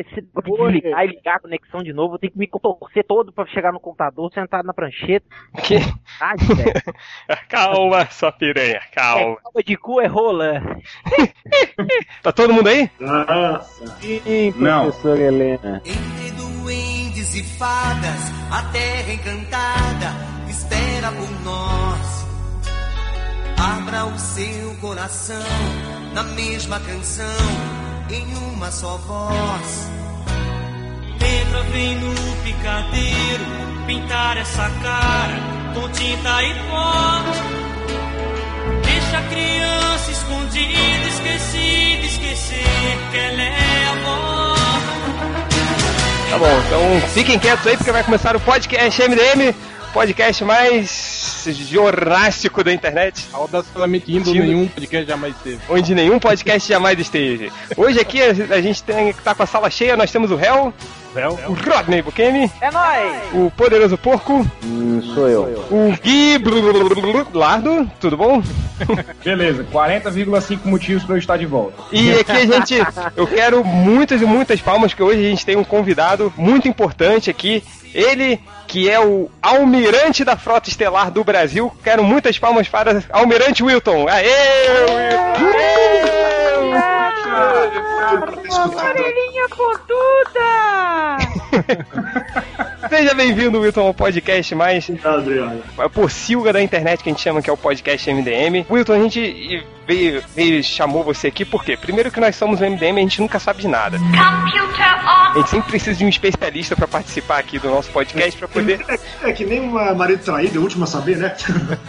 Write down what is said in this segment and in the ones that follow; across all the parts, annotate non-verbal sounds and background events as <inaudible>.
esse desligar e ligar a conexão de novo, eu tenho que me contorcer todo pra chegar no computador, sentar na prancheta. Que... Ai, <laughs> calma, sua piranha, calma. É, calma de cu é rola. <laughs> tá todo mundo aí? Nossa. Sim, professor Não. Helena. Entre duendes e fadas, a terra encantada espera por nós. Abra o seu coração na mesma canção em uma só voz. Pedra vem no picadeiro pintar essa cara com tinta e pó. Deixa a criança escondida, esquecida, esquecer que ela é avó. Tá bom, então fiquem quietos aí porque vai começar o podcast MDM podcast mais jornástico da internet. Audaciosamente indo nenhum podcast jamais esteve. Onde nenhum podcast jamais esteve. Hoje aqui a gente tem tá com a sala cheia, nós temos o Hell. O Rodney Bukemi. É nóis! O Poderoso Porco. Hum, sou eu. O Gui Lardo, tudo bom? <laughs> Beleza, 40,5 motivos para eu estar de volta. E aqui a gente, eu quero muitas e muitas palmas, que hoje a gente tem um convidado muito importante aqui. Ele que é o almirante da frota estelar do Brasil. Quero muitas palmas para Almirante Wilton. Aê, Wilton! Orelhinha pontuda! <laughs> Seja bem-vindo, Wilton, ao podcast mais porcilga da internet que a gente chama que é o podcast MDM. Wilton, a gente veio, veio, chamou você aqui porque, primeiro que nós somos o MDM, a gente nunca sabe de nada. A gente sempre precisa de um especialista para participar aqui do nosso podcast para poder. É, é, que nem uma marido traído, o último a saber, né?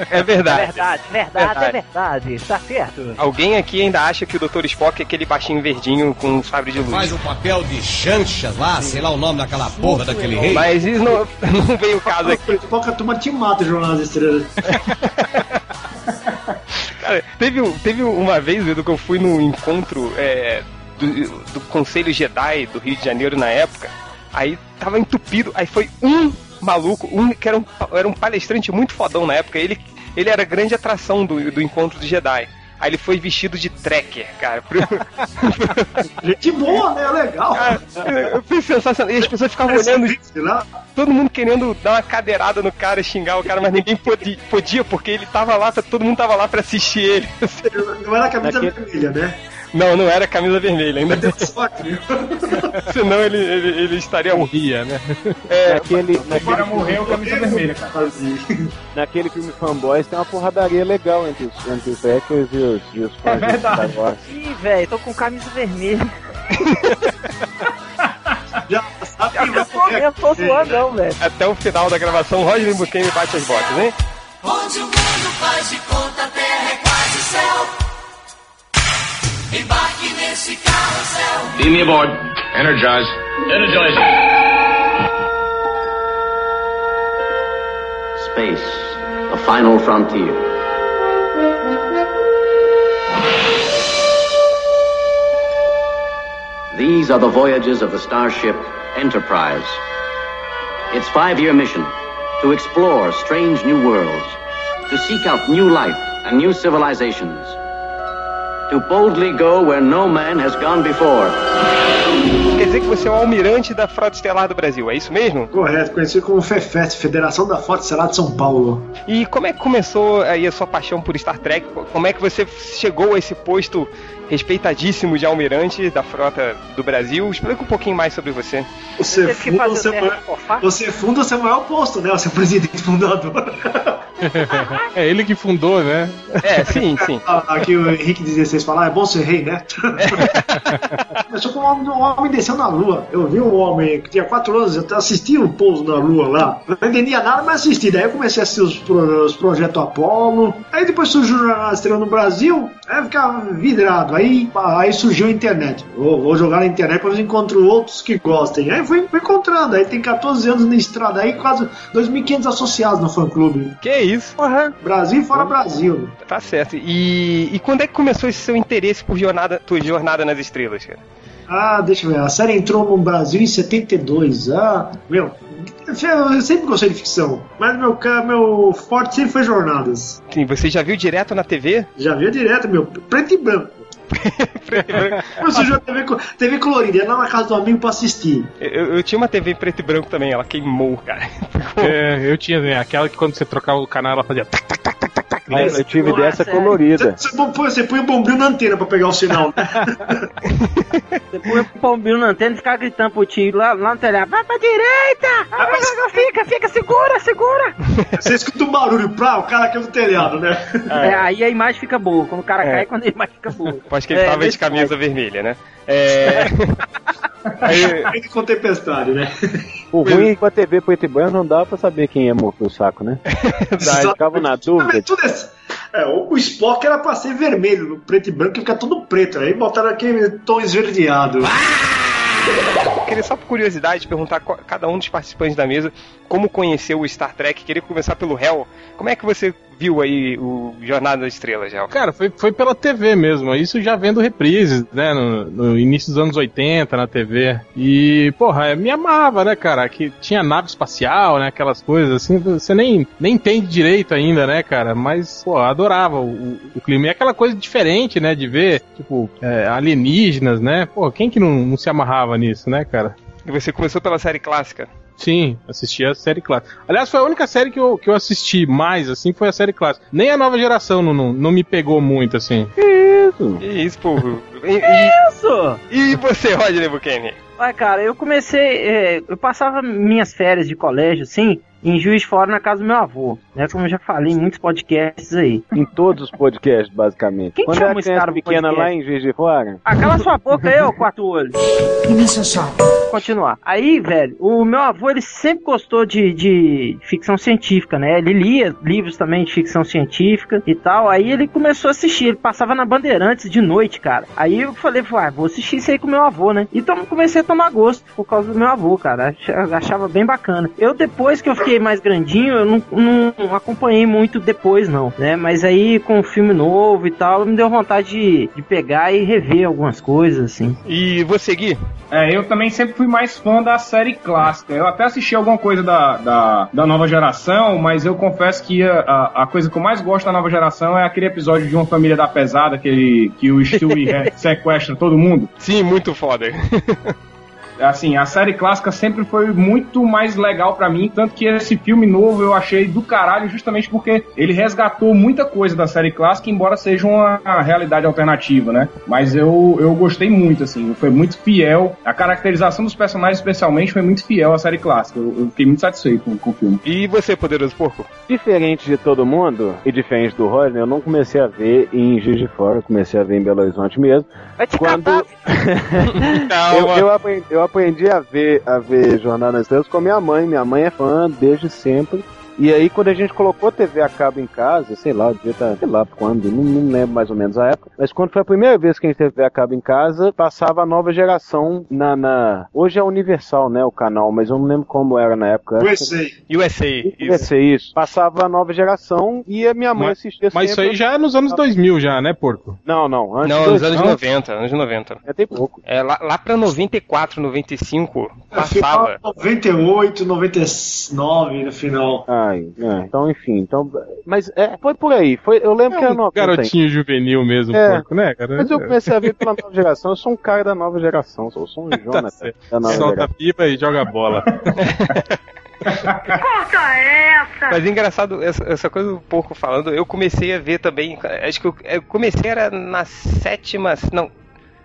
É <laughs> verdade. É verdade, verdade, verdade, é verdade. Tá certo. Alguém aqui ainda acha que o Dr. Spock é aquele baixinho verdinho com um sabre de luz. Faz o um papel de chancha lá, sei lá o nome daquela porra daquele rei. Mas isso não, <laughs> não veio o caso aqui. Spock, a turma te mata, Jornal das Estrelas. <laughs> Cara, teve, teve uma vez, Edu, que eu fui num encontro é, do, do Conselho Jedi do Rio de Janeiro na época. Aí tava entupido, aí foi um maluco, um que era um, era um palestrante muito fodão na época. Ele, ele era a grande atração do, do encontro do Jedi. Aí ele foi vestido de tracker, cara. Gente <laughs> boa, né? Legal. Cara, eu fui sensacional. E as pessoas ficavam olhando. Todo mundo querendo dar uma cadeirada no cara, xingar o cara, mas ninguém podia, podia porque ele tava lá, todo mundo tava lá pra assistir ele. Não era a camisa Daquele... vermelha, né? Não, não era camisa vermelha, ainda <laughs> Senão ele, ele, ele estaria morria, né? É, naquele, naquele morreu camisa vermelha, cara. <laughs> Naquele filme Fanboys tem uma porradaria legal entre os, entre os hackers e os, e os fãs é verdade. Ih, velho, tô com camisa vermelha. <laughs> Já sabe eu, tô, eu tô zoando, não, velho. Até o final da gravação, Roger Buquem bate as botas, hein? Onde o mundo faz de conta, a terra é quase céu. Embarque nesse carrossel. Beam me aboard. Energize. Energize. Space, the final frontier. These are the voyages of the starship Enterprise. Its five-year mission to explore strange new worlds, to seek out new life and new civilizations to boldly go where no man has gone before. Quer dizer que você é o almirante da Frota Estelar do Brasil, é isso mesmo? Correto, conhecido como FEFET, Federação da Frota Estelar de São Paulo. E como é que começou aí a sua paixão por Star Trek? Como é que você chegou a esse posto respeitadíssimo de almirante da frota do Brasil. Explica um pouquinho mais sobre você. Você, funda, você, maior, você funda o seu maior posto, né? O seu presidente fundador. <laughs> é ele que fundou, né? É, sim, sim. Aqui o Henrique XVI falar, é bom ser rei, né? eu sou como um homem desceu na lua. Eu vi um homem que tinha quatro anos, eu assisti o um pouso na lua lá. Não entendia nada, mas assisti. Daí eu comecei a assistir os, pro, os projetos Apollo. Aí depois surgiu o Jornal Estrela no Brasil. Aí eu ficava vidrado. Aí, aí surgiu a internet. Vou, vou jogar na internet para ver se encontro outros que gostem. Aí fui, fui encontrando. Aí tem 14 anos na estrada. Aí quase 2.500 associados no fã-clube. Que isso? Uhum. Brasil fora Brasil. Tá certo. E, e quando é que começou esse seu interesse por jornada, tua jornada nas estrelas, cara? Ah, deixa eu ver. A série entrou no Brasil em 72. Ah, meu, eu sempre gostei de ficção, mas meu, meu forte sempre foi jornadas. Sim, você já viu direto na TV? Já viu direto, meu. Preto e branco. Preto e branco. Você já TV, co- TV colorida, ia lá na casa do amigo pra assistir. Eu, eu tinha uma TV preto e branco também, ela queimou, cara. É, eu tinha né, aquela que quando você trocava o canal ela fazia. tac, tac, tac, Mas eu tive Nossa, dessa é. colorida. Você, você, põe, o bombril na antena pra pegar o sinal, né? Você põe o pombinho na antena e ficar gritando pro tio lá, lá no telhado. Vai pra direita! Vai pra direita! Fica, fica, segura, segura! Você escuta um barulho, pra, o cara caiu do telhado, né? É, aí a imagem fica boa. Quando o cara É. cai, quando a imagem fica boa. Acho que ele É, tava de camisa vermelha, né? É. <laughs> Aí, com tempestade, né? O ruim é que com a TV preto e branco não dava pra saber quem ia morrer o saco, né? <laughs> Daí ficava na dúvida. É, o, o Spock era pra ser vermelho, no preto e branco, e fica tudo preto. Aí botaram aquele tom esverdeado. queria só por curiosidade perguntar qual- cada um dos participantes da mesa como conheceu o Star Trek. Queria começar pelo Hell. Como é que você viu aí o Jornada das Estrelas, Hell? Cara, foi, foi pela TV mesmo. Isso já vendo reprises, né? No, no início dos anos 80 na TV. E, porra, me amava, né, cara? Que tinha nave espacial, né? Aquelas coisas assim. Você nem, nem entende direito ainda, né, cara? Mas, pô, adorava o, o, o clima. E aquela coisa diferente, né? De ver, tipo, é, alienígenas, né? Pô, quem que não, não se amarrava nisso, né, cara? E você começou pela série clássica. Sim, assisti a série clássica. Aliás, foi a única série que eu, que eu assisti mais, assim, foi a série clássica. Nem a nova geração não, não, não me pegou muito, assim. Que isso, povo. E, e- Isso! e você, Rodney Buchanan? Ué, cara, eu comecei. é, eu passava minhas férias de colégio, assim, em Juiz de Fora na casa do meu avô. Né? Como eu já falei em muitos podcasts aí. Em todos os podcasts, basicamente. Quem Quando chama esse cara pequena podcast? lá em Juiz de Fora, Ah, cala sua boca aí, ô quatro olhos. Continuar. Aí, velho, o meu avô, ele sempre gostou de, de ficção científica, né? Ele lia livros também de ficção científica e tal. Aí ele começou a assistir. Ele passava na Bandeirantes de noite, cara. Aí eu falei, ah, vou assistir isso aí com meu avô, né? Então comecei a tomar gosto por causa do meu avô, cara. Ach- Achava bem bacana. Eu, depois que eu fiquei mais grandinho, eu não, não acompanhei muito depois, não, né? Mas aí, com o filme novo e tal, me deu vontade de, de pegar e rever algumas coisas, assim. E você, Gui? É, eu também sempre fui mais fã da série clássica. Eu até assisti alguma coisa da, da, da nova geração, mas eu confesso que a, a, a coisa que eu mais gosto da nova geração é aquele episódio de uma família da pesada, que, que o Stewie <laughs> sequestra todo mundo. Sim, muito foda. <laughs> Assim, a série clássica sempre foi muito mais legal pra mim, tanto que esse filme novo eu achei do caralho justamente porque ele resgatou muita coisa da série clássica, embora seja uma realidade alternativa, né? Mas eu, eu gostei muito, assim, foi muito fiel. A caracterização dos personagens, especialmente, foi muito fiel à série clássica. Eu, eu fiquei muito satisfeito com, com o filme. E você, Poderoso Porco? diferente de todo mundo, e diferente do Rodney, eu não comecei a ver em Juiz de Fora, eu comecei a ver em Belo Horizonte mesmo. Vai te Quando <laughs> eu, eu, aprendi, eu aprendi a ver, a ver Jornada nas Estrelas com a minha mãe. Minha mãe é fã desde sempre. E aí, quando a gente colocou TV a cabo em casa, sei lá, devia estar, sei lá quando, não, não lembro mais ou menos a época, mas quando foi a primeira vez que a gente teve TV a cabo em casa, passava a nova geração na, na- Hoje é Universal, né, o canal, mas eu não lembro como era na época. USA. USA. Isso. ser isso. Passava a nova geração e a minha mãe Mas- assistia Mas isso aí já é nos anos 2000 já, né, porco? Não, não, antes Não, nos anos não, 90, anos 90. É, tem pouco. É, lá, lá pra 94, 95, No final, passava. 98, 99 no final. É, então enfim, então, mas é, foi por aí, foi, eu lembro que era um 90. garotinho juvenil mesmo, É. porco, né, cara? Mas eu comecei a ver pela nova geração, eu sou um cara da nova geração, eu sou um <laughs> Jonathan Tá certo. da nova Solta a geração. pipa e joga a bola. <laughs> Mas engraçado, essa, essa coisa do porco falando, eu comecei a ver também. Acho que eu, eu comecei era na sétima. Não.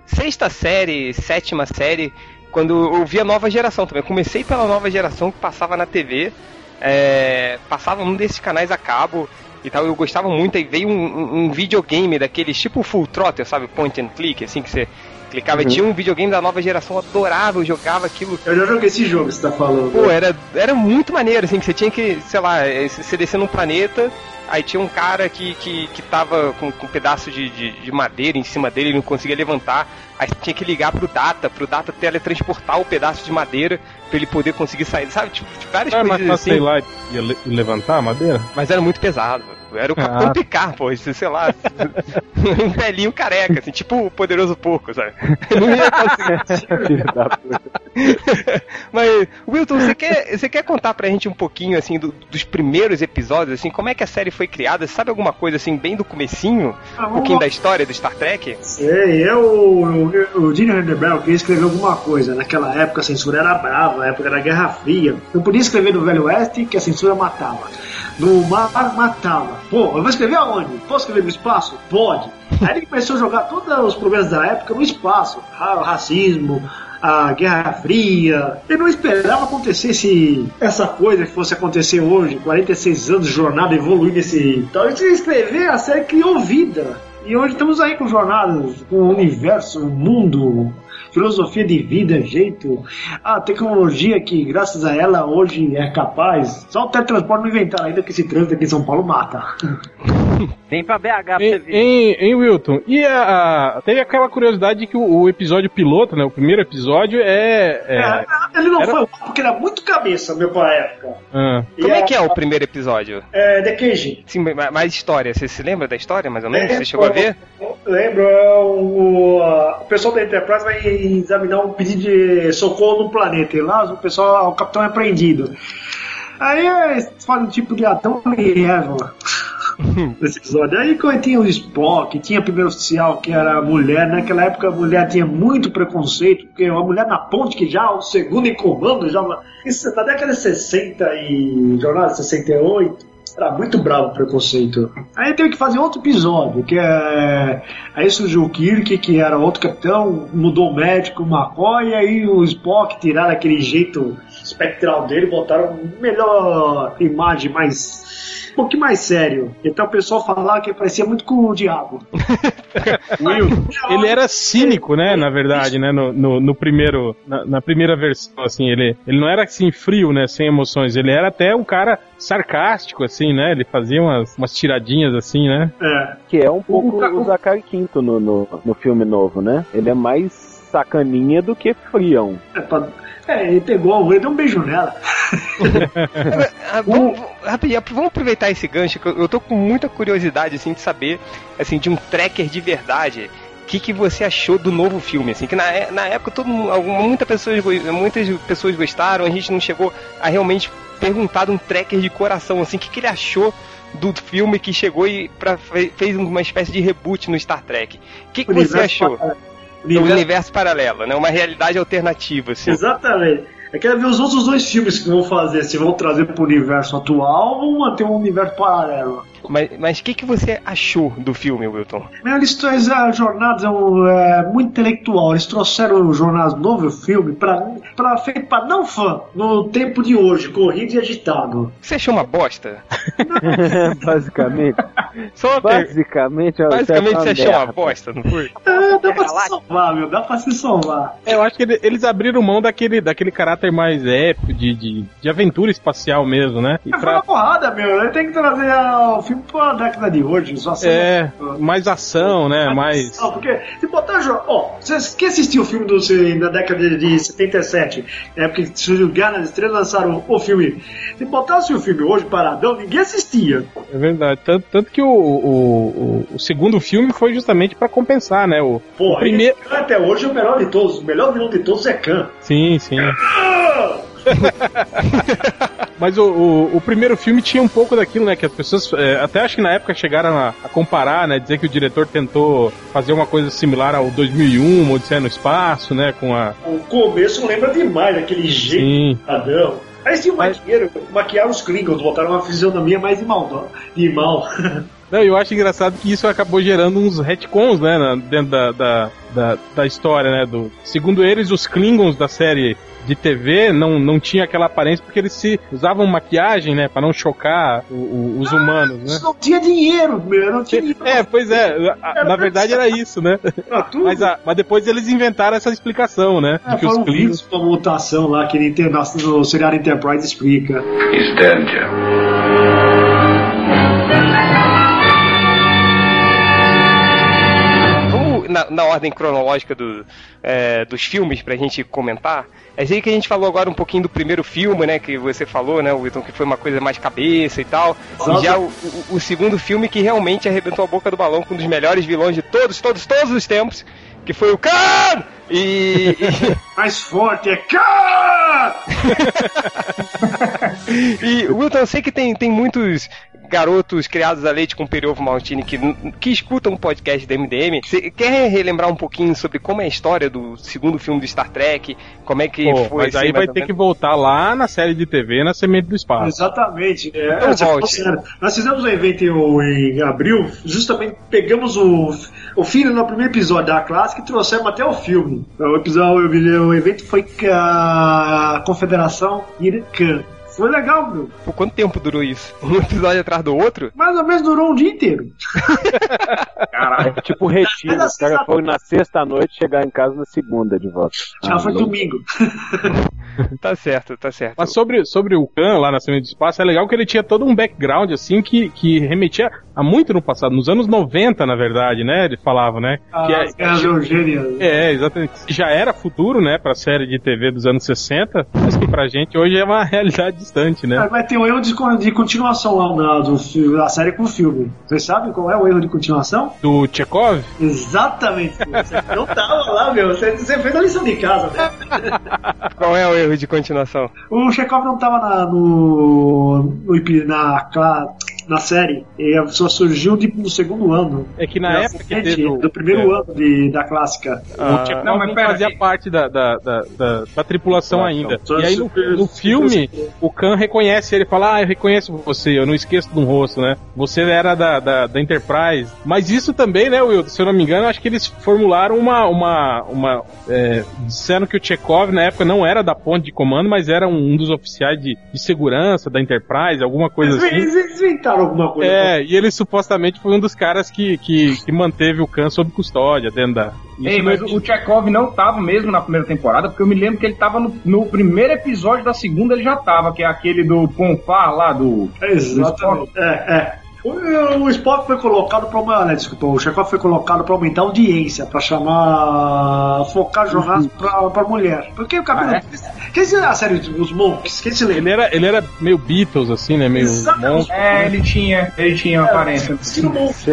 Sexta série, sétima série, quando eu vi a nova geração também. Eu comecei pela nova geração que passava na TV. É, passava um desses canais a cabo e tal. Eu gostava muito. Aí veio um, um- videogame daqueles tipo Full Throttle, sabe? Point and click, assim que você clicava. Uhum. Tinha um videogame da nova geração, eu adorava, eu jogava aquilo. Eu já joguei esse jogo que você tá falando. Pô, era, era muito maneiro, assim, que você tinha que, sei lá, eh, você descer num planeta, aí tinha um cara que, que, que tava com, com um pedaço de, de, de madeira em cima dele, ele não conseguia levantar, aí você tinha que ligar pro Data, pro Data teletransportar o pedaço de madeira pra ele poder conseguir sair, sabe? Tipo, tipo várias é mais coisas fácil, assim. sei lá, e levantar a madeira? Mas era muito pesado. Era o Capitão Ah. Picard, pô, esse, sei lá, um velhinho careca, assim, tipo o poderoso porco, sabe? Não ia conseguir. <laughs> Mas, Wilton, você quer, você quer contar pra gente um pouquinho, assim, do- dos primeiros episódios, assim, como é que a série foi criada? Sabe alguma coisa assim, bem do comecinho? Ah, um pouquinho da história do Star Trek? Sei, eu, o, o Gene Roddenberry queria escrever alguma coisa. Naquela época a censura era brava, a época da Guerra Fria. Não podia escrever no Velho Oeste que a censura matava. No mar matava. Pô, eu vou escrever aonde? Posso escrever no espaço? Pode. Aí ele começou a jogar todos os problemas da época no espaço. Ra- racismo, a Guerra Fria. Eu não esperava acontecer esse, essa coisa que fosse acontecer hoje, 46 anos de jornada evoluir nesse. Então, ele escrever a série criou vida. E hoje estamos aí com jornadas, com o universo, o mundo, filosofia de vida, jeito, a tecnologia que, graças a ela, hoje é capaz. Só o teletransporte não inventaram ainda que esse trânsito aqui em São Paulo mata. <laughs> Vem pra BH pra você Em, ver. em, em Wilton, e a, a- teve aquela curiosidade de que o, o episódio piloto, né? O primeiro episódio é. é- É, ele não era- foi porque era muito cabeça, meu, pra época. ah. Como é que é o primeiro episódio? É, The Cage. Sim, ma- mais história. Você se lembra da história, mais ou menos? Você chegou a ver? Lembro, é o, o pessoal da Enterprise vai examinar um pedido de socorro no planeta. E lá o pessoal, o capitão é prendido. Aí eles fazem um tipo de Adão e Eva. <laughs> Nesse episódio. Aí tinha o Spock, tinha o primeiro oficial que era a mulher. Naquela época a mulher tinha muito preconceito, porque uma mulher na ponte que já o segundo em comando, já isso na década de 60 e jornada de 68. Era muito bravo o preconceito. Aí teve que fazer outro episódio, que é. Aí surgiu o Kirk, que era outro capitão, mudou o médico, o McCoy, e aí o Spock tiraram aquele jeito espectral dele, botaram melhor imagem, mais. Um pouquinho mais sério. Então o pessoal falava que parecia muito com o diabo. <laughs> Will, ele era cínico, né? Na verdade, né? No, no, no primeiro, na, na primeira versão, assim, ele, ele não era assim frio, né? Sem emoções. Ele era até um cara sarcástico, assim, né? Ele fazia umas, umas tiradinhas, assim, né? É. Que é um pouco ca- o Zachary Quinto no, no, no filme novo, né? Ele é mais sacaninha do que frião. É, pra- é, ele pegou, ele deu um beijo nela. <laughs> <laughs> Ah, vamos, rapidinho, vamos aproveitar esse gancho, que eu, tô com muita curiosidade, assim, de saber, assim, de um tracker de verdade. O que, que você achou do novo filme, assim, que na, é- na época todo, muita pessoas, muitas pessoas gostaram, a gente não chegou a realmente perguntar de um tracker de coração, assim, o que, que ele achou do filme que chegou e pra, fe- fez uma espécie de reboot no Star Trek. O que, que você achou? para- Do universo- universo paralelo, né? Uma realidade alternativa, assim. Exatamente. Eu quero ver os outros dois filmes que vão fazer, se vão trazer pro universo atual ou vão manter um universo paralelo. Mas mas o que, que você achou do filme, Wilton? Meu, Eles trouxeram jornadas é, é, muito intelectual. Eles trouxeram o jornada novo filme pra, feito pra não fã no tempo de hoje, corrido e agitado. Você achou uma bosta? <laughs> <laughs> basicamente. Só uma per- Basicamente, Basicamente é você achou uma bosta, não foi? É, <laughs> dá pra se salvar, meu, dá pra se salvar. É, eu acho que ele- eles abriram mão daquele, daquele caráter mais épico, de, de, de aventura espacial mesmo, né? E É, Foi pra, uma porrada, meu. Ele tem que trazer ah, o filme pra década de hoje. Só assim, é, mais ação, né? Mais. Não, porque se botar Ó, vocês que assistiu o filme do, se- na década de 77, na época que surgiu Guerra nas Estrelas, lançaram o filme. Se botasse o filme hoje paradão, ninguém assistia. É verdade. Tanto, tanto que o, o, o, segundo filme foi justamente pra compensar, né? O, Pô, o primeiro. Khan até hoje é o melhor de todos. O melhor vilão de todos é Khan. Sim, sim. <laughs> Mas o, o, o primeiro filme tinha um pouco daquilo, né? Que as pessoas, é, até acho que na época chegaram a, a comparar, né? Dizer que o diretor tentou fazer uma coisa similar ao 2001, Odisseia no Espaço, né? Com a. O começo lembra demais daquele jeito Sim. padrão. Aí sim, o maquiaram, maquiaram os Klingons, botaram uma fisionomia mais de mal. De mal. <laughs> Não, eu acho engraçado que isso acabou gerando uns retcons, né? Dentro da, da, da, da história, né? Do, segundo eles, os Klingons da série de TV não, não tinha aquela aparência porque eles se usavam maquiagem, né? Pra não chocar o- o- os humanos, né? Não tinha dinheiro, meu. Não tinha dinheiro. É, pois é. a- Na verdade era isso, né? pra tudo. Mas, a- mas depois eles inventaram essa explicação, né? É, De que os vírus, uma mutação lá que ele tem na- no seriado Enterprise explica. He's dead, Jim. Na, na ordem cronológica do, é, dos filmes pra gente comentar. É aí que a gente falou agora um pouquinho do primeiro filme, né? Que você falou, né, Wilton, que foi uma coisa mais cabeça e tal. Exato. E já o, o- o segundo filme que realmente arrebentou a boca do balão com um dos melhores vilões de todos, todos, todos os tempos, que foi o Khan! E, e, <laughs> Mais forte é Khan! <laughs> E, Wilton, eu sei que tem, tem muitos garotos criados a leite com periovo maltine que, que escutam um podcast da MDM, você quer relembrar um pouquinho sobre como é a história do segundo filme do Star Trek? Como é que Pô, foi? mas aí assim, vai mais ou ter menos? que voltar lá na série de TV, na Semente do Espaço. Exatamente. É, Então volte. Nós fizemos um evento em, em abril, justamente pegamos o, o filho no primeiro episódio da clássica e trouxemos até o filme. O episódio, o evento foi com a Confederação Irã. Foi legal, meu. Por quanto tempo durou isso? <laughs> Um episódio atrás do outro? Mais ou menos durou um dia inteiro. <laughs> É tipo retiro. Mas assim, Pega sabe- fogo na sexta-noite chegar em casa na segunda de volta. Já Ah, foi louco. domingo. <laughs> Tá certo, tá certo. Mas sobre, sobre o Khan lá na Semente do Espaço, é legal que ele tinha todo um background, assim, que, que remetia a muito no passado, nos anos 90, na verdade, né? Eles falavam, né? Ah, que as guerras eugênias. É, exatamente. Já era futuro, né, pra série de TV dos anos 60, mas que pra gente hoje é uma realidade distante, né? Vai ter um erro de, de continuação lá na, do, da série com o filme. Vocês sabem qual é o erro de continuação? Do Chekhov? Exatamente. Você não tava lá, meu. Você, você fez a lição de casa. né? <laughs> Qual é o erro de continuação? O Chekhov não tava na, no, no, na, cla- na série. Ele só surgiu tipo, no segundo ano. É que na Da época que teve o- Do primeiro é. ano de, da clássica. o Chekhov não, mas pera fazia aí. parte da, da, da, da, da- tripulação ainda. Só E aí no, super- no filme, o Khan reconhece ele, fala, ah, eu reconheço você, eu não esqueço do rosto, né? Você era da, da, da Enterprise. Mas isso também, né, Will, se eu não me engano, acho que eles formularam uma... uma, uma é, disseram que o Chekhov, na época, não era da ponte de comando, mas era um, um dos oficiais de, de segurança da Enterprise, alguma coisa Eles, assim. eles- eles inventaram alguma coisa. É, e ele supostamente foi um dos caras que, que, que manteve o Khan sob custódia dentro da. Ei, mas é- o Chekhov não tava mesmo na primeira temporada, porque eu me lembro que ele tava no, no primeiro episódio da segunda, ele já tava, que é aquele do Ponfar lá, do. Exatamente. É, é. O, o Spock foi colocado para uma. Né, desculpa, o Chekhov foi colocado para aumentar a audiência, para chamar. focar jornais para pra mulher. Porque o cabelo. Ah, é? Quem se a série dos Monks? Quem se lembra? Ele era, ele era meio Beatles, assim, né? Meio Exatamente. monstro. É, ele tinha, ele tinha uma aparência. Estilo Monks.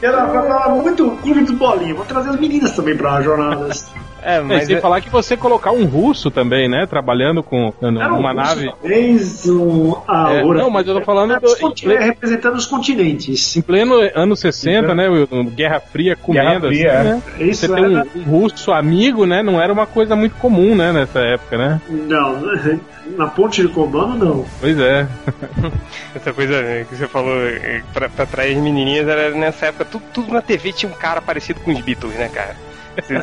Era, era muito clube do bolinha. Vou trazer as meninas também para jornadas. <laughs> É, É, mas. sem falar que você colocar um russo também, né? Trabalhando com Era um nave. Talvez um, a É, não, mas eu tô falando do- Os continentes, representando os continentes. Em pleno anos 60, né, Will? Guerra Fria comendo, Fria, assim, é. né? Isso Você ter um, era- um russo amigo, né? Não era uma coisa muito comum, né? Nessa época, né? Não, <laughs> na ponte de comando não. Pois é. <laughs> Essa coisa né, que você falou eh, pra, pra atrair as menininhas era nessa época, tudo, tudo na TV tinha um cara parecido com os Beatles, né, cara?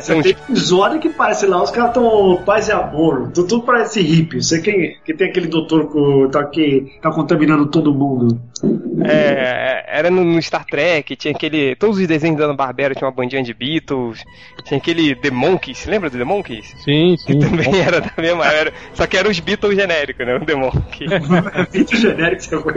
São Tem episódio que parece lá, os caras estão paz e amor, tudo, tudo parece hippie. Você quem que tem aquele doutor que tá, que tá contaminando todo mundo. É, era no, no Star Trek, tinha aquele. Todos os desenhos da Ana Barbera tinha uma bandinha de Beatles, tinha aquele The Monkeys, lembra do The Monkeys? Sim, sim. Também era da mesma era, só que era os Beatles genéricos, né? O The Monkeys. <laughs> É muito genérico que você foi.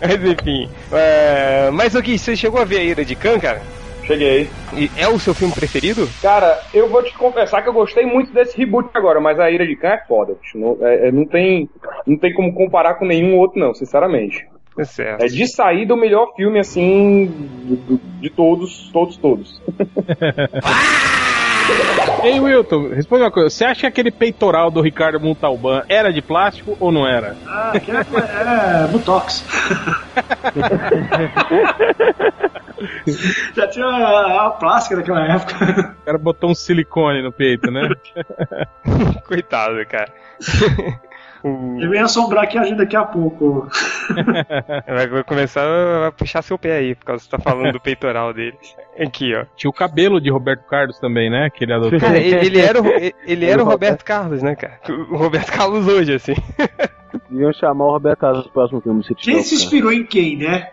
Mas enfim. É, mas o Gui, você chegou a ver a Ira de Khan, cara? Cheguei. E é o seu filme preferido? Cara, eu vou te confessar que eu gostei muito desse reboot agora, mas a Ira de Khan é foda, bicho. Não, é- é- não tem, não tem como comparar com nenhum outro, não, sinceramente. É certo. É de saída o melhor filme, assim, de, de- de todos, todos, todos. <laughs> Ei, Wilton, responde uma coisa. Você acha que aquele peitoral do Ricardo Montalban era de plástico ou não era? Ah, era, era Butox. <laughs> Já tinha a, a plástica naquela época. O cara botou um silicone no peito, né? <laughs> Coitado, cara. <laughs> Ele vem assombrar aqui a gente daqui a pouco. <laughs> Vai vai começar a puxar seu pé aí, por causa que você tá falando do peitoral dele. Aqui, ó. Tinha o cabelo de Roberto Carlos também, né? Que ele adotou. Cara, ele, ele era, o, ele era o Roberto Carlos, né, cara? O Roberto Carlos hoje, assim. <laughs> Deviam chamar o Roberto Carlos no próximo filme. Se Quem se inspirou em quem, né?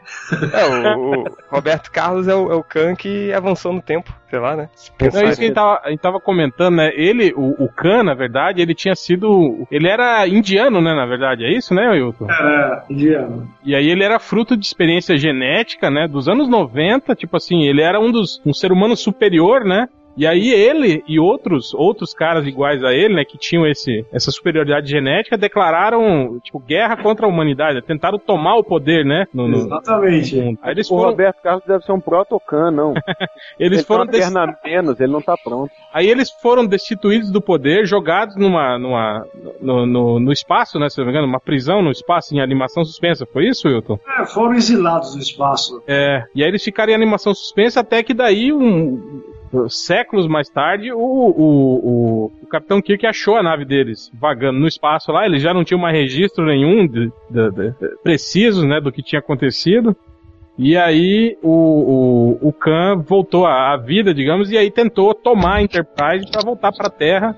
É, o, o Roberto Carlos é o, é o Khan que avançou no tempo, sei lá, né? Se Não, pensar isso que a gente, tava, a gente tava comentando, né? Ele, o, o Khan, na verdade, ele tinha sido. Ele era indiano, né? Na verdade, é isso, né, Wilton? Era indiano. E aí ele era fruto de experiência genética, né? Dos anos 90, tipo assim, ele era um dos. um ser humano superior, né? E aí ele e outros outros caras iguais a ele, né, que tinham esse, essa superioridade genética, declararam, tipo, guerra contra a humanidade, né, tentaram tomar o poder, né? No, no, Exatamente. no. Aí eles O foram, Roberto Carlos deve ser um protocan, não. <laughs> eles ele foram tem uma menos, ele não tá pronto. Aí eles foram destituídos do poder, jogados numa, numa, no, no, no espaço, né? Se não me engano, uma prisão no espaço em animação suspensa. Foi isso, Wilton? É, foram exilados do espaço. É. E aí eles ficaram em animação suspensa até que daí, um, séculos mais tarde, o, o, o, o Capitão Kirk achou a nave deles vagando no espaço lá. Eles já não tinham mais registro nenhum de, de, de, preciso, né, do que tinha acontecido. E aí o, o, o Khan voltou à vida, digamos, e aí tentou tomar a Enterprise para voltar para a Terra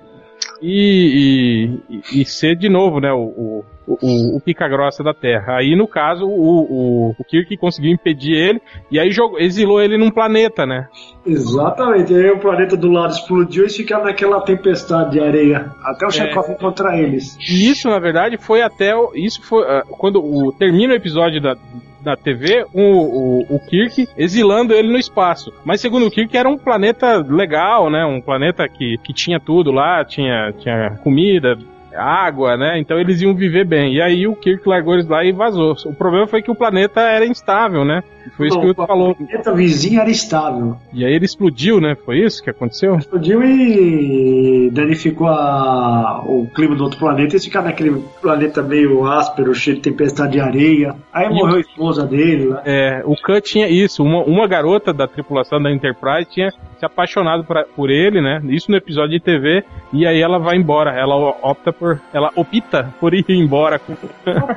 e, e, e ser de novo, né, o, o, o, o pica grossa da Terra. Aí no caso o, o, o Kirk conseguiu impedir ele e aí jogou, exilou ele num planeta, né? Exatamente. Aí o planeta do lado explodiu e ficaram naquela tempestade de areia. Até o Chekhov encontrar eles. E isso na verdade foi até o, isso foi ah, quando o termina o episódio da da TV, o, o, o Kirk exilando ele no espaço. Mas segundo o Kirk era um planeta legal, né? Um planeta que, que tinha tudo lá, tinha, tinha comida, água, né? Então eles iam viver bem. E aí o Kirk largou eles lá e vazou. O problema foi que o planeta era instável, né? Foi isso que o falou. O planeta vizinho era estável. E aí ele explodiu, né? Foi isso que aconteceu? Explodiu e danificou a- o clima do outro planeta. Eles ficaram naquele planeta meio áspero, cheio de tempestade de areia. Aí E morreu o- a esposa dele lá. É, o Khan tinha isso. Uma, uma garota da tripulação da Enterprise tinha se apaixonado por, por ele, né? Isso no episódio de TV. E aí ela vai embora. Ela opta por. Ela opta por ir embora. Com...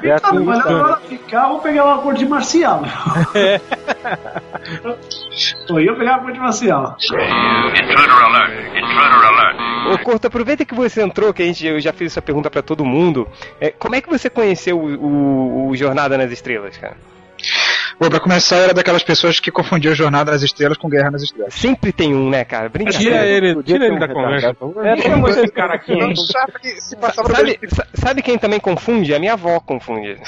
É assim, mas agora ficar, vou pegar uma cor de marcial. É. Eu pegar uma cor de marcial. Intruder alert! Intruder alert! Ô, Corto, aproveita que você entrou, que a gente, eu já fiz essa pergunta pra todo mundo. É, como é que você conheceu o, o- o Jornada nas Estrelas, cara? Bom, pra começar, eu era daquelas pessoas que confundiam Jornada nas Estrelas com Guerra nas Estrelas. Sempre tem um, né, cara? Brincadeira. Tira ele, tira ele um da conversa. É, esse cara <laughs> aqui? Não sabe que se passava Sabe, sa- sabe quem também confunde? A minha avó confunde. <laughs>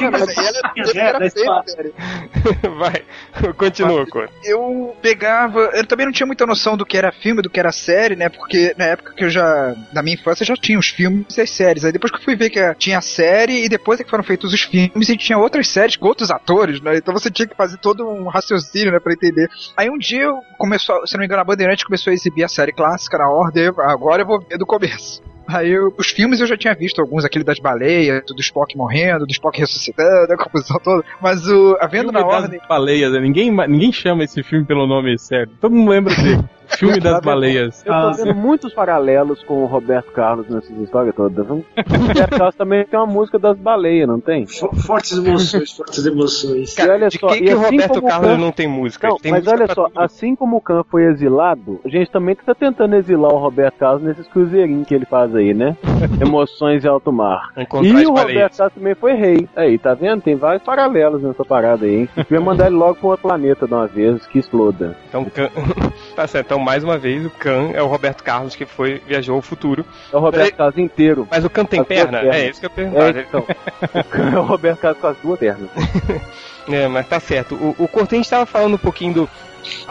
Ela era feia, sério. <laughs> Vai, continua, Corto. eu pegava. Eu também não tinha muita noção do que era filme, do que era série, né? Porque na época que eu já. Na minha infância já tinha os filmes e as séries. Aí depois que eu fui ver que tinha a série e depois é que foram feitos os filmes e tinha outras séries com outros atores, né? Então você tinha que fazer todo um raciocínio, né? Pra entender. Aí um dia começou, se não me engano, a Bandeirante começou a exibir a série clássica na ordem. eu- Agora eu vou ver do começo. Aí eu- os filmes eu já tinha visto, alguns, aquele das baleias, do Spock morrendo, do Spock ressuscitando, <laughs> a confusão toda. Mas o, a vendo na Filme das ordem. baleias, né? ninguém, ninguém chama esse filme pelo nome certo. Todo mundo lembra dele. <laughs> Filme das baleias. Eu tô vendo muitos paralelos com o Roberto Carlos nessas histórias todas. viu? O Roberto Carlos também tem uma música das baleias, não tem? Fo- Fortes emoções, fortes emoções. E olha de só, quem e que o assim Roberto Carlos Khan- não tem música? Não, tem mas música olha só, tudo. assim como o Khan foi exilado, a gente também tá tentando exilar o Roberto Carlos nesses cruzeirinhos que ele faz aí, né? <laughs> Emoções em alto mar. Encontrar E o baleias. Roberto Carlos também foi rei. Aí, tá vendo? Tem vários paralelos nessa parada aí, hein? Devia mandar ele logo pra outro planeta de uma vez, que exploda. Então, Khan... <laughs> tá certo. Então, mais uma vez, o Khan é o Roberto Carlos que foi, viajou ao futuro. É o Roberto Carlos inteiro. Mas o Khan tem perna? pernas. É isso que eu perguntava. É, então. O Khan é o Roberto Carlos com as duas pernas. <laughs> É, mas tá certo. O, o Corten estava falando um pouquinho do,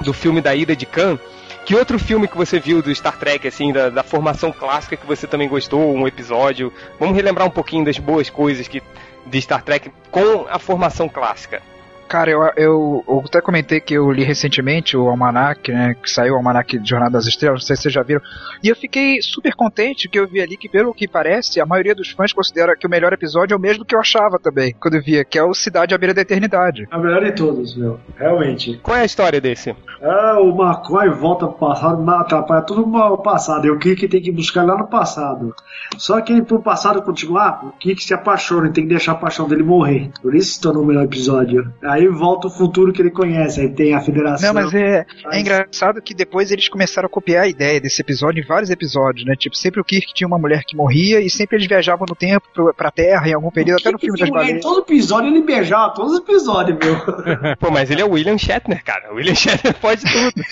do filme da Ida de Khan. Que outro filme que você viu do Star Trek, assim, da, da formação clássica que você também gostou, um episódio? Vamos relembrar um pouquinho das boas coisas que, de Star Trek com a formação clássica. Cara, eu, eu, eu até comentei que eu li recentemente o Almanac, né? Que saiu o Almanac de Jornada das Estrelas, não sei se vocês já viram. E eu fiquei super contente que eu vi ali que, pelo que parece, a maioria dos fãs considera que o melhor episódio é o mesmo que eu achava também, quando eu via, que é o Cidade à Beira da Eternidade. A melhor de todos, meu. Realmente. Qual é a história desse? Ah, o McCoy volta pro passado, atrapalha tudo o passado. E o Kirk tem que buscar lá no passado. Só que pro passado continuar, o Kirk se apaixona e tem que deixar a paixão dele morrer. Por isso se tornou o melhor episódio. Aí volta o futuro que ele conhece. Aí tem a federação. Não, mas é, é engraçado que depois eles começaram a copiar a ideia desse episódio em vários episódios, né? Tipo, sempre o Kirk tinha uma mulher que morria e sempre eles viajavam no tempo pro- pra Terra em algum período, até no filme das Em baleias. todo episódio ele beijava, todos os episódios, meu. <laughs> Pô, mas ele é o William Shatner, cara. O William Shatner <laughs> pode tudo.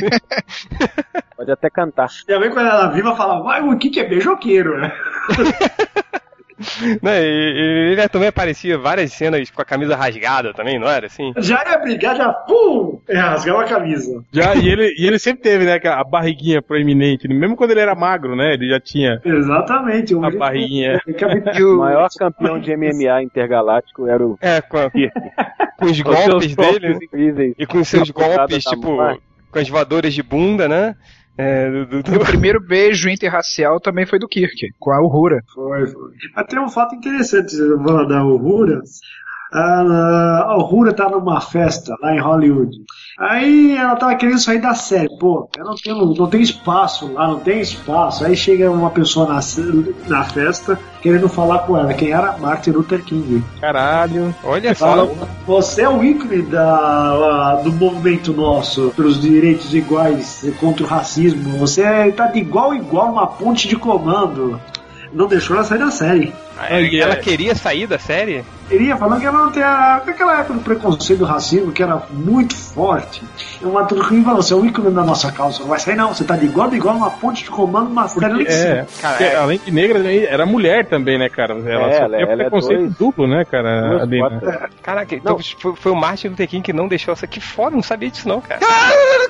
Pode até cantar. Minha mãe, quando ela era viva, falava, vai, o Kirk é beijoqueiro, né? <laughs> Né, e- e ele também aparecia várias cenas com a camisa rasgada também, não era assim? Já ia brigar, já pum! É, rasgava a camisa. Já, e, ele, e ele sempre teve, né, a barriguinha proeminente. Mesmo quando ele era magro, né? Ele já tinha Exatamente. a barriguinha. O <laughs> maior campeão de MMA intergaláctico era o É, com, a- <laughs> com os golpes dele incríveis. e com os seus <laughs> golpes, tipo, com as voadoras de bunda, né? É, do- do- do- E o primeiro beijo interracial também foi do Kirk, com a Uhura. Foi, foi. Mas tem um fato interessante, você falando da Uhura. A a Uhura tá numa festa lá em Hollywood. Aí ela tava querendo sair da série. Pô, eu não tenho, não tem espaço lá, não tem espaço. Aí chega uma pessoa na, na festa querendo falar com ela. Quem era? Martin Luther King. Caralho. Olha Fala, só. você é o ícone da, do movimento nosso pelos direitos iguais contra o racismo. Você tá de igual a igual numa ponte de comando. Não deixou ela sair da série. E ela queria sair da série? Iria falando que ela não tem a, aquela época do preconceito do racismo que era muito forte. Luther King falou: você é o ícone da nossa causa. Não vai sair, não. Você tá de igual a igual numa ponte de comando, uma série É, porque além de negra, era mulher também, né, cara? Ela É, ela- ela é preconceito dois- duplo, né, cara? duas ali, quatro- né? Caraca, então foi, foi o Martin Luther King que não deixou essa. Que foda, não sabia disso não, cara.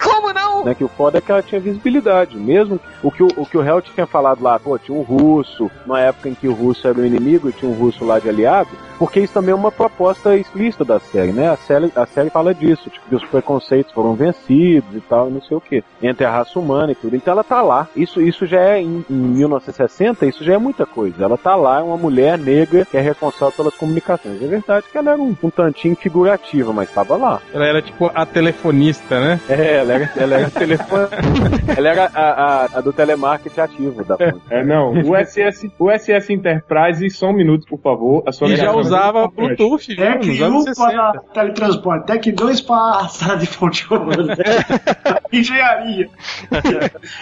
Como não? Né, que o foda é que ela tinha visibilidade. Mesmo o que o, o, que o Helt tinha falado lá, pô, tinha um russo, na época em que o russo era o inimigo, e tinha um russo lá de aliado, porque isso também é uma proposta explícita da série, né? A série, a série fala disso, tipo, que os preconceitos foram vencidos e tal, e não sei o que, entre a raça humana e tudo. Então ela tá lá. Isso, isso já é, em, em 1960, isso já é muita coisa. Ela tá lá, é uma mulher negra que é responsável pelas comunicações. É verdade que ela era um, um tantinho figurativa, mas tava lá. Ela era tipo a telefonista, né? É, ela era, ela era telefone. <laughs> ela era a, a, a do telemarketing ativo da fonte. É, não. O SS, o SS Enterprise, só um minuto, por favor. A sua E já é usava. Bluetooth, viu, Tec nos anos 1 para 60. teletransporte, Tec 2 para sala de fonte comando. <laughs> Engenharia.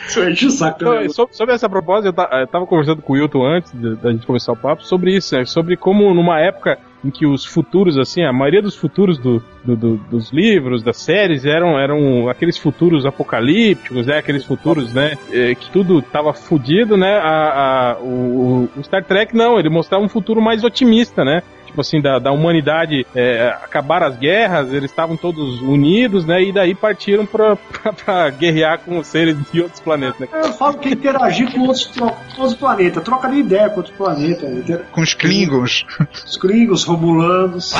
Isso o saco Então, também. so- sobre essa proposta, eu, eu tava conversando com o Wilton antes da gente começar o papo sobre isso, né? sobre como numa época em que os futuros, assim, a maioria dos futuros do, do- do- dos livros, das séries, eram, eram aqueles futuros apocalípticos, né? Aqueles futuros, né? eh, Que tudo tava fudido, né? A, a- o, o Star Trek não, ele mostrava um futuro mais otimista, né? Tipo assim, da, da humanidade é, acabar as guerras, eles estavam todos unidos, né? E daí partiram pra, pra, pra guerrear com os seres de outros planetas, né? Eu falo que interagir com outros, com outros planetas, troca de ideia com outros planetas. inter- Com os Klingons. Os Klingons, Romulanos.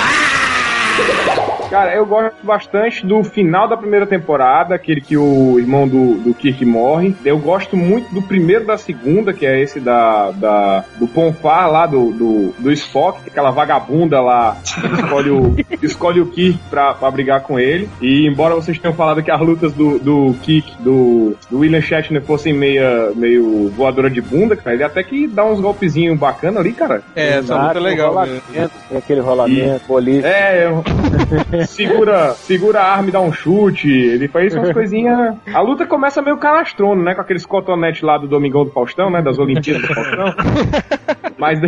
Cara, eu gosto bastante do final da primeira temporada, aquele que o irmão do, do Kirk morre. Eu gosto muito do primeiro da segunda, que é esse da, da do Ponfar lá, do, do, do Spock, aquela vagabunda lá, escolhe o, escolhe o Kirk pra, pra brigar com ele. E embora vocês tenham falado que as lutas do, do Kirk, do, do William Shatner fossem meia, meio voadora de bunda, cara, ele até que dá uns golpezinhos bacana ali, cara. É, essa luta é legal. Rolamento, tem aquele rolamento, boliche. É, eu- <laughs> segura, segura a arma e dá um chute. Ele faz umas <laughs> coisinhas. A luta começa meio canastrona, né? Com aqueles cotonetes lá do Domingão do Faustão, né? Das Olimpíadas do Faustão. <laughs> Mas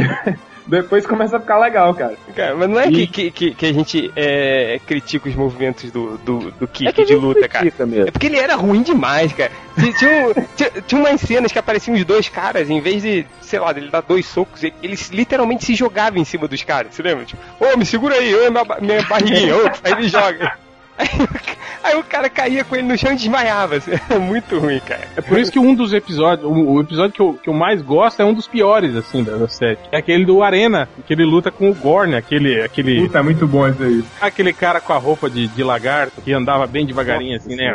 depois começa a ficar legal, cara. Cara, mas não é que, que, que, que a gente é, critica os movimentos do, do, do Kirk É que a de gente luta, cara. critica mesmo. É porque ele era ruim demais, cara. Tinha, tinha, tinha, tinha umas cenas que apareciam os dois caras, em vez de, sei lá, ele dar dois socos, ele, ele literalmente se jogava em cima dos caras, você lembra? Tipo, ô, me segura aí, ô, minha, ba- minha barriguinha, ô, aí ele joga. Aí, <laughs> o- aí o cara caía com ele no chão e desmaiava. assim. <laughs> É muito ruim, cara. É por isso que um dos episódios, o, o episódio que eu, que eu mais gosto é um dos piores, assim, da, da série. É aquele do Arena, que ele luta com o Gorn, aquele, aquele, Puta, é muito bom isso aí. aquele cara com a roupa de, de lagarto, que andava bem devagarinho, assim, né?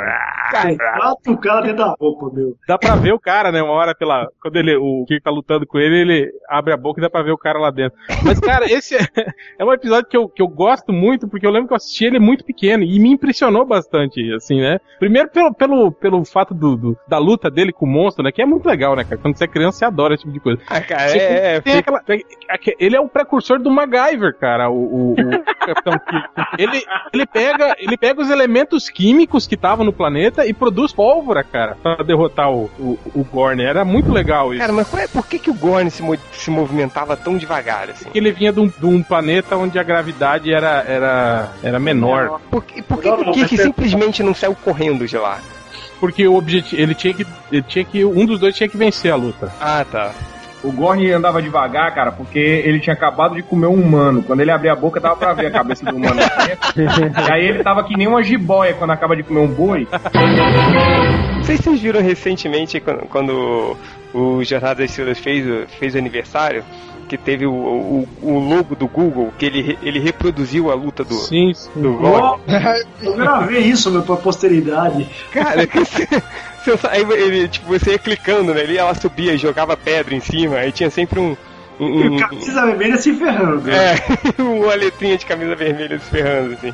Tem quatro caras dentro da roupa, meu. Dá pra ver o cara, né? Uma hora pela. Quando ele, o que tá lutando com ele, ele abre a boca e dá pra ver o cara lá dentro. Mas, cara, esse <laughs> é, é um episódio que eu, que eu gosto muito, porque eu lembro que eu assisti ele muito pequeno e me impressionou bastante, assim, né? Primeiro pelo, pelo, pelo fato do, do- da luta dele com o monstro, né? Que é muito legal, né, cara? Quando você é criança, você adora esse tipo de coisa. Ah, cara, Tipo, é, é, tem fica- aquela- tem- ele é o precursor do MacGyver, cara, o, o, o <laughs> Capitão. Ele, ele, pega, ele pega os elementos químicos que estavam no planeta e produz pólvora, cara, pra derrotar o, o, o Gorn. Era muito legal isso. Cara, mas é- por que, que o Gorn se, mo- se movimentava tão devagar, assim? ele vinha de um, de um planeta onde a gravidade era, era, era menor. Por, que- por que, que o Kirk simplesmente não saiu correndo de lá? Porque o objetivo. Ele tinha que. Ele tinha que. Um dos dois tinha que vencer a luta. Ah, tá. O Gorn andava devagar, cara, porque ele tinha acabado de comer um humano. Quando ele abria a boca, dava pra ver a cabeça do humano. <laughs> e aí ele tava que nem uma jiboia quando acaba de comer um boi. Não sei se vocês viram recentemente quando, quando o Jornada das Estrelas fez, fez o aniversário, que teve o, o, o logo do Google, que ele, ele reproduziu a luta do, sim, sim. do <laughs> eu gravei isso, meu, pra posteridade. Cara, que <laughs> você, ele, tipo, você ia clicando nele, ela subia e jogava pedra em cima, aí tinha sempre um. um, o camisa vermelha se ferrando. é, <laughs> uma letrinha de camisa vermelha se ferrando, assim.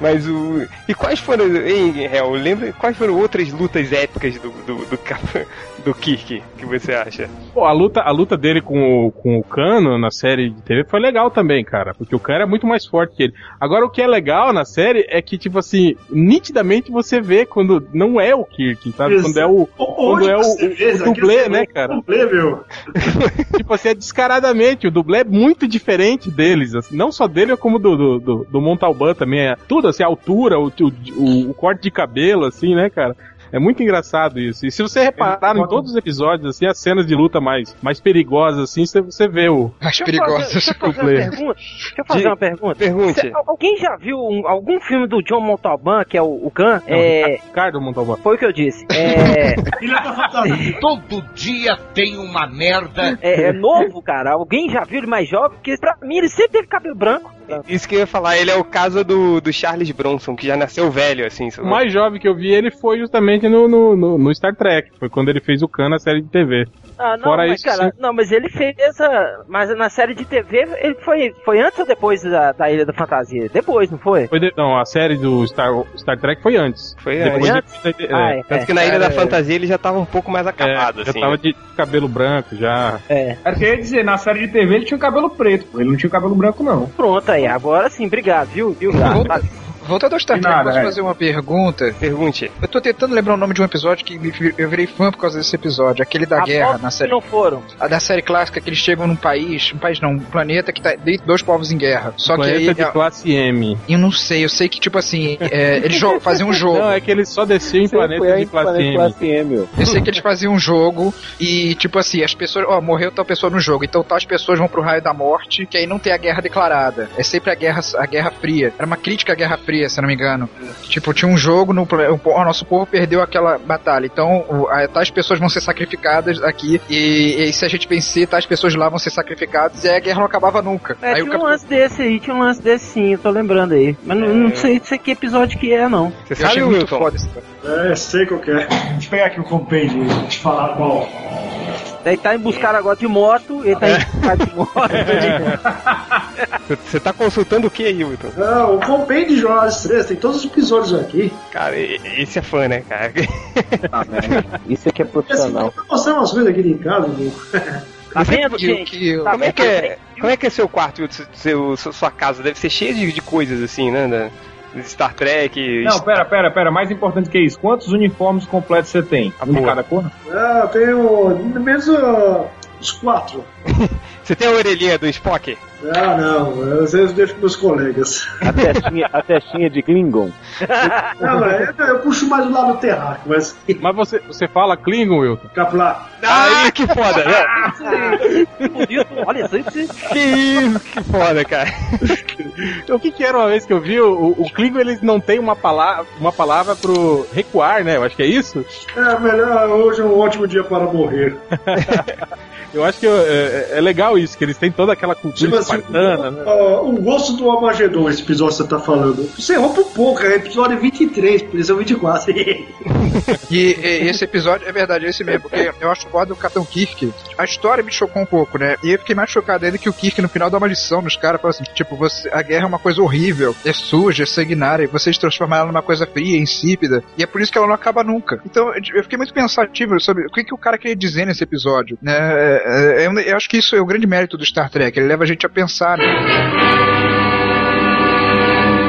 Mas o. E quais foram. Hein, Hel, lembra quais foram outras lutas épicas do, do, do, Cap- do Kirk que você acha? Pô, a luta, a luta dele com o, com o Kano na série de TV foi legal também, cara. Porque o Kano era muito mais forte que ele. Agora, o que é legal na série é que, tipo assim, nitidamente você vê quando não é o Kirk, sabe? Quando é o, quando é o, você vê, o aqui dublê, você né, vê, cara? Dublê, meu. <laughs> tipo assim, é descaradamente. O dublê é muito diferente deles. assim, não só dele, como do, do, do, do Montalban também. É tudo, assim, a altura, o, o, o corte de cabelo, assim, né, cara? É muito engraçado isso. E se você reparar em todos os episódios, assim, as cenas de luta mais, mais perigosas, assim, você, você vê o. As Deixa eu fazer- Deixa eu fazer uma pergunta. Deixa eu fazer De- uma pergunta. Pergunte. Cê- alguém já viu um- algum filme do John Montalban, que é o, o Gun? é, Ricardo Montalban. Foi o que eu disse. É, <laughs> Todo dia tem uma merda. é, é novo, cara. Alguém já viu ele mais jovem? Porque pra mim ele sempre teve cabelo branco. Isso que eu ia falar, ele é o caso do, do Charles Bronson, que já nasceu velho, assim. O mais jovem que eu vi ele foi justamente no, no, no- no Star Trek. Foi quando ele fez o Khan na série de TV. Ah, não, Fora mas isso, cara, sim. não, mas ele fez a. Mas na série de TV, ele foi, foi antes ou depois da, da Ilha da Fantasia? Depois, não foi? Foi de- não, a série do Star, Star Trek foi antes. Foi Depois antes. de- é, Ah, é. Tanto que na Ilha da É. Fantasia ele já tava um pouco mais acabado, já assim. tava né? de cabelo branco, já. É. Era o que eu ia dizer, na série de TV ele tinha o cabelo preto. Ele não tinha o cabelo branco, não. Pronto aí, agora sim, obrigado, viu? viu Gato? Volta- Voltando ao Star Trek, nada, posso é. fazer uma pergunta? Pergunte. Eu tô tentando lembrar o nome de um episódio que eu virei fã por causa desse episódio, aquele da A guerra na que série. não foram. A da série clássica que eles chegam num país, um país não, um planeta que tá de dois povos em guerra. Só que aí. Planeta de classe M. Eu não sei, eu sei que, tipo assim, é, eles faziam um <laughs> jogo. Não, é que eles só desciam em planeta é de em classe planeta M. classe M. Eu sei que eles faziam um jogo e, tipo assim, as pessoas. Ó, morreu tal pessoa no jogo, então tais pessoas vão pro raio da morte, que aí não tem a guerra declarada. É sempre a guerra, a guerra fria. Era uma crítica à guerra fria, se eu não me engano. Tipo, tinha um jogo no. O, nosso povo perdeu aquela batalha. Então, o- a- tais pessoas vão ser sacrificadas aqui. E, e se a gente vencer, tais pessoas lá vão ser sacrificadas. E aí a guerra não acabava nunca. É, aí tinha um lance desse aí, tinha um lance desse sim, eu tô lembrando aí. Mas não, não sei, sei que episódio que é, não. Você eu sabe, muito Wilton? foda isso. É, sei qual que é. Deixa eu pegar aqui o compêndio e te falar qual. Daí tá em buscar agora de moto, ele tá em buscar de moto. Você- <laughs> Você tá consultando o que aí, Wilton? Não, o compêndio tem todos os episódios aqui. Cara, esse é fã, né, cara? <laughs> Isso aqui é Assim, profissional. eu tô mostrando umas coisas aqui de casa, meu. Tá vendo, gente? Tá Como é que é, como é que é seu quarto? Seu, sua casa? Deve ser cheia de, de coisas assim, né? Star Trek. Não, pera, pera, pera. Mais importante que isso, quantos uniformes completos você tem? Um de cada cor? Ah, eu tenho menos ah, os quatro. <laughs> Você tem a orelhinha do Spock? Ah, não, eu às vezes deixo com meus colegas. A testinha, a testinha de Klingon. Não, mas eu, eu puxo mais o lado terráqueo, mas Mas você, você fala Klingon, Wilton? Caplar. Aí, que foda, né? Bonito, <laughs> olha isso aí. você- Que isso, que foda, cara. O que que era uma vez que eu vi? O, o Klingon, eles não tem uma palavra, uma palavra pro recuar, né? Eu acho que é isso. É, melhor, hoje é um ótimo dia para morrer. <laughs> Eu acho que é, é legal isso, que eles têm toda aquela cultura Tipo espartana, né? ó, o gosto do Armagedon, esse episódio que você tá falando. Você errou por pouco, é episódio 23, por isso é 24. E, e esse episódio, é verdade, é esse mesmo, porque eu acho foda do Capitão Kirk. A história me chocou um pouco, né? E eu fiquei mais chocado ainda que o Kirk no final dá uma lição nos caras, fala assim, tipo, você, a guerra é uma coisa horrível, é suja, é sanguinária, e vocês transformaram ela numa coisa fria, insípida, e é por isso que ela não acaba nunca. Então, eu fiquei muito pensativo sobre o que, que o cara queria dizer nesse episódio, né? É, é, eu, eu acho que isso é o grande mérito do Star Trek, ele leva a gente a pensar, né?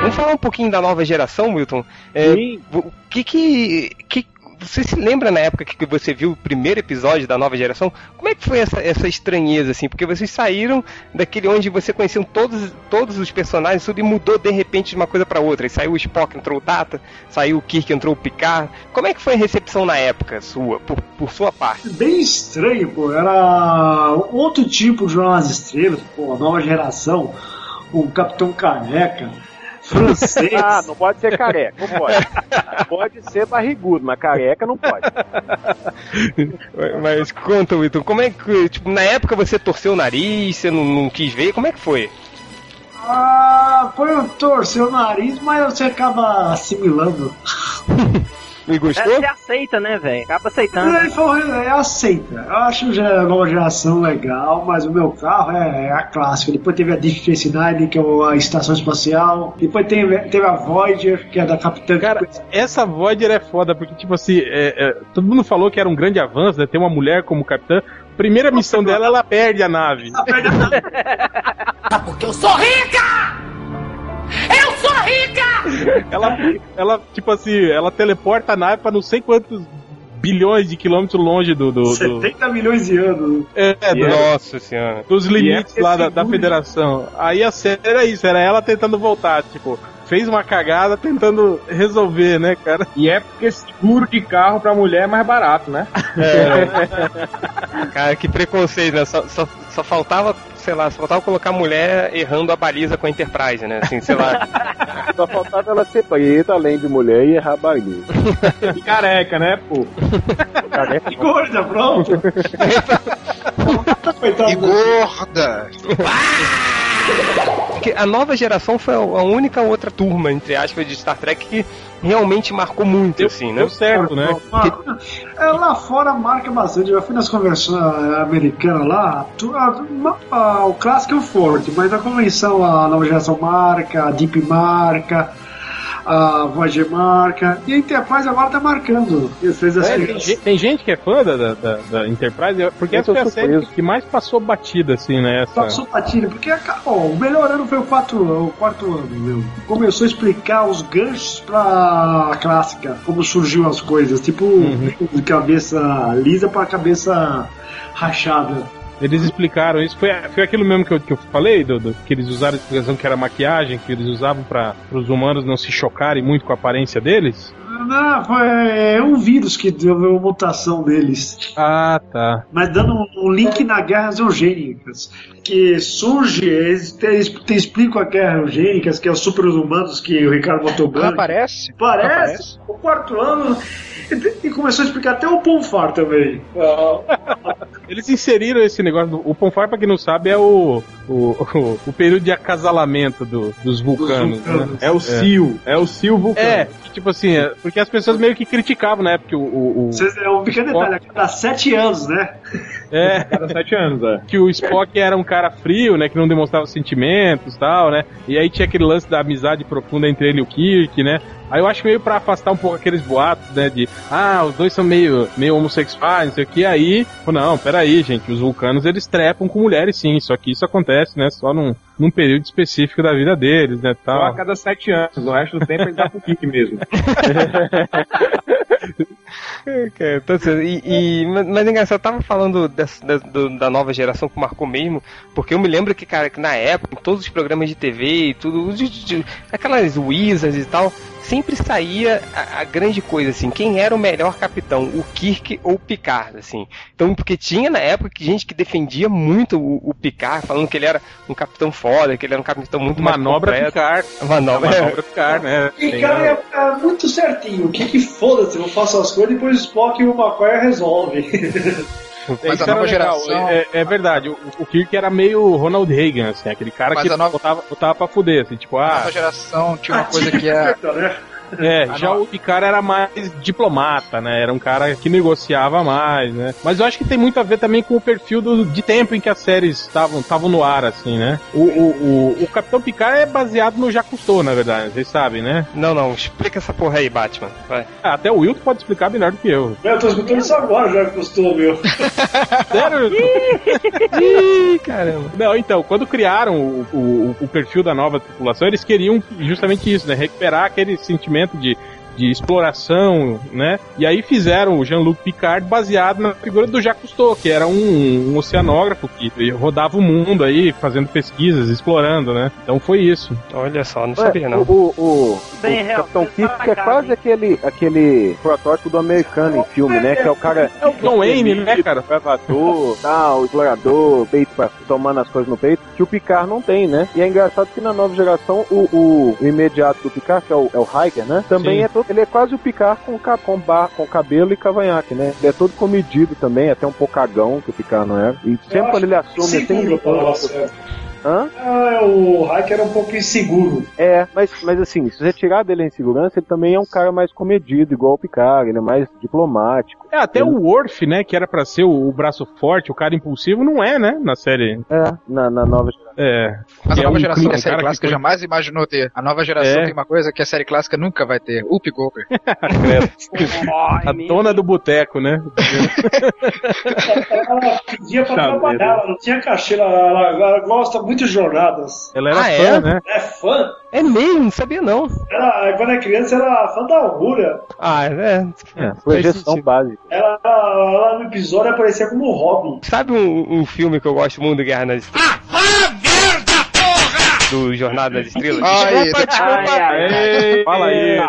Vamos falar um pouquinho da nova geração, Wilton? É, o que que, que você se lembra na época que você viu o primeiro episódio da nova geração? Como é que foi essa, essa estranheza, assim? Porque vocês saíram daquele onde você conhecia todos, todos os personagens, tudo e mudou de repente de uma coisa para outra. E saiu o Spock, entrou o Data, saiu o Kirk, entrou o Picard. Como é que foi a recepção na época sua, por, por sua parte? Bem estranho, pô. Era outro tipo de Jornal nas Estrelas, pô, nova geração. O Capitão Careca. Francês. Ah, não pode ser careca, não pode. pode ser barrigudo, mas careca não pode. Mas conta, Wilton, como é que, tipo, na época você torceu o nariz, você não, não quis ver, como é que foi? Ah, foi eu torcer o nariz, mas você acaba assimilando. <laughs> Me gostou? Você aceita, né, velho? Acaba aceitando. É, foi- é, aceita. Eu acho já a nova geração legal, mas o meu carro é, é a clássica. Depois teve a Deep Space Nine, que é a estação espacial. Depois teve, teve a Voyager, que é da Capitã. Cara, essa Voyager é foda, porque, tipo assim, é, é, todo mundo falou que era um grande avanço, né? Ter uma mulher como capitã. Primeira missão dela, ela perde a nave. <laughs> Porque eu sou rica! Eu sou rica! Ela, ela, tipo assim, ela teleporta a nave pra não sei quantos bilhões de quilômetros longe do. do, do 70 milhões de anos. é, do- Nossa senhora. dos limites E é lá da, da federação. Aí a série era isso, era ela tentando voltar, tipo, fez uma cagada tentando resolver, né, cara? E é porque seguro de carro pra mulher é mais barato, né? <laughs> Cara, que preconceito, né? Só, só, só faltava, sei lá, só faltava colocar a mulher errando a baliza com a Enterprise, né? Assim, sei lá. <laughs> Só faltava ela ser preta, além de mulher, e errar barulho. E careca, né, pô? Careca, E gorda, pronto. <laughs> E gorda! Porque a nova geração foi a a única outra turma, entre aspas, de Star Trek que realmente marcou muito, assim, né? Deu certo, né? Ah, é, lá fora marca bastante. Eu já fui nas convenções ah, americanas lá. tu- ah, ma- ah, o clássico é o forte, mas na convenção a nova geração marca, a Deep marca, a Voyager marca. E a Enterprise agora tá marcando. É, tem, ge- tem gente que é fã da, da, da- Enterprise, porque Eu essa foi a série surpreso. que mais passou batida, assim, né? Essa... Passou patilha, porque ó, o melhor ano foi o, quatro, o quarto ano, meu. Começou a explicar os ganchos pra clássica, como surgiu as coisas, tipo de cabeça lisa pra cabeça rachada. Eles explicaram isso. Foi, foi aquilo mesmo que eu, que eu falei, do, do- que eles usaram a explicação que era maquiagem, que eles usavam para os humanos não se chocarem muito com a aparência deles. Não, foi é um vírus que deu uma mutação deles. Ah, tá. Mas dando um, link na guerras eugênicas, que surge, eles te, eles te explicam a guerra eugênicas, que é os super-humanos que o Ricardo botou Ela branco. aparece? Parece, Aparece. o quarto ano. E, e começou a explicar até o Ponfar também. Eles inseriram esse negócio. Do, o Ponfar, pra quem não sabe, é o, o, o, o período de acasalamento do- dos vulcanos. Dos vulcanos. Né? É o Sil, é o Sil vulcano. É, tipo assim, é, porque as pessoas meio que criticavam, né? Porque o. o, o Vocês- É um pequeno detalhe, a cada sete anos, né? É, Cada sete anos, é. que o Spock era um cara frio, né? Que não demonstrava sentimentos e tal, né? E aí tinha aquele lance da amizade profunda entre ele e o Kirk, né? Aí eu acho meio pra afastar um pouco aqueles boatos, né? De, ah, os dois são meio, meio homossexuais, não sei o que. Aí, não, peraí, gente, os vulcanos eles trepam com mulheres sim, só que isso acontece, né? Só num, num período específico da vida deles, né? Só a Tal. cada sete anos. No resto do tempo ele dá pro kick mesmo. <laughs> É, tá certo. E, e- mas, é engraçado, eu tava falando dessa- da, do- da nova geração que marcou mesmo, porque eu me lembro que, cara, que na época, todos os programas de TV e tudo, de- de- aquelas Wizards e tal, sempre saía a, a grande coisa, assim, quem era o melhor capitão, o Kirk ou o Picard, assim. Então, porque tinha na época que gente que defendia muito o, o Picard, falando que ele era um capitão foda, que ele era um capitão muito Manobra mais. Picard. Manobra, Manobra Picard, né? E cara, é, é muito certinho. O que que foda-se, não faço as coisas, depois o Spock e o McCoy resolve. <laughs> Mas Isso a nova geração. É, é verdade, o, o Kirk era meio Ronald Reagan, assim, aquele cara Mas que a nova- botava, botava pra fuder, assim, tipo, A ah, nova geração tinha uma coisa que é. É, A já o Picard era mais diplomata, né? Era um cara que negociava mais, né? Mas eu acho que tem muito a ver também com o perfil do, de tempo em que as séries estavam estavam no ar, assim, né? O, o, o, o Capitão Picard é baseado no Jacques Cousteau, na verdade, vocês sabem, né? Não, não, explica essa porra aí, Batman. Vai. Ah, até o Wilton pode explicar melhor do que eu. Eu tô escutando isso agora, já custou, meu. <laughs> Sério, Wilton? <laughs> Ih, caramba. Não, então, quando criaram o, o, o perfil da nova tripulação, eles queriam justamente isso, né? Recuperar aquele sentimento de de exploração, né? E aí fizeram o Jean-Luc Picard baseado na figura do Jacques Cousteau, que era um, um oceanógrafo que rodava o mundo aí, fazendo pesquisas, explorando, né? Então foi isso. Olha só, não Ué, sabia não. O, o, o, Bem, o Capitão Kirk é quase aquele, aquele protótipo do americano em filme, né? Que é o cara. É o John Wayne, né, cara? Escravador, <laughs> tal, explorador, peito pra, tomando as coisas no peito, que o Picard não tem, né? E é engraçado que na nova geração o, o, o imediato do Picard, que é o, é o Hiker, né? Também Sim. é todo. Ele é quase o Picard com, com, bar, com cabelo e cavanhaque, né? Ele é todo comedido também, até um pouco cagão, que o Picard não era. E sempre quando ele assume. Hã? Ah, o Hack era um pouco inseguro. É, mas, mas assim, se você tirar dele a insegurança, ele também é um cara mais comedido, igual o Picard, ele é mais diplomático. É, até o Worf, né, que era pra ser o, o braço forte, o cara impulsivo, não é, né, na série. É, na, na nova É. Mas Que a é nova um geração clima, da série que clássica foi- jamais imaginou ter. A nova geração É. tem uma coisa que a série clássica nunca vai ter. Up Goldberg. <laughs> A dona do boteco, né? Ela pedia pra trabalhar, ela não tinha cachê, ela, ela- ela gosta muito de jornadas. Ela era Ah, fã, é? né? É fã. É mesmo, não sabia não. Ela, quando é criança, era fã da Aurora. Ah, é. É, projeção básica. Ela, ela, ela no episódio aparecia como Robin. Sabe um, um filme que eu gosto muito do Guerra nas Estrelas? Do Jornada nas Estrelas? Ai, Ei, Fala aí.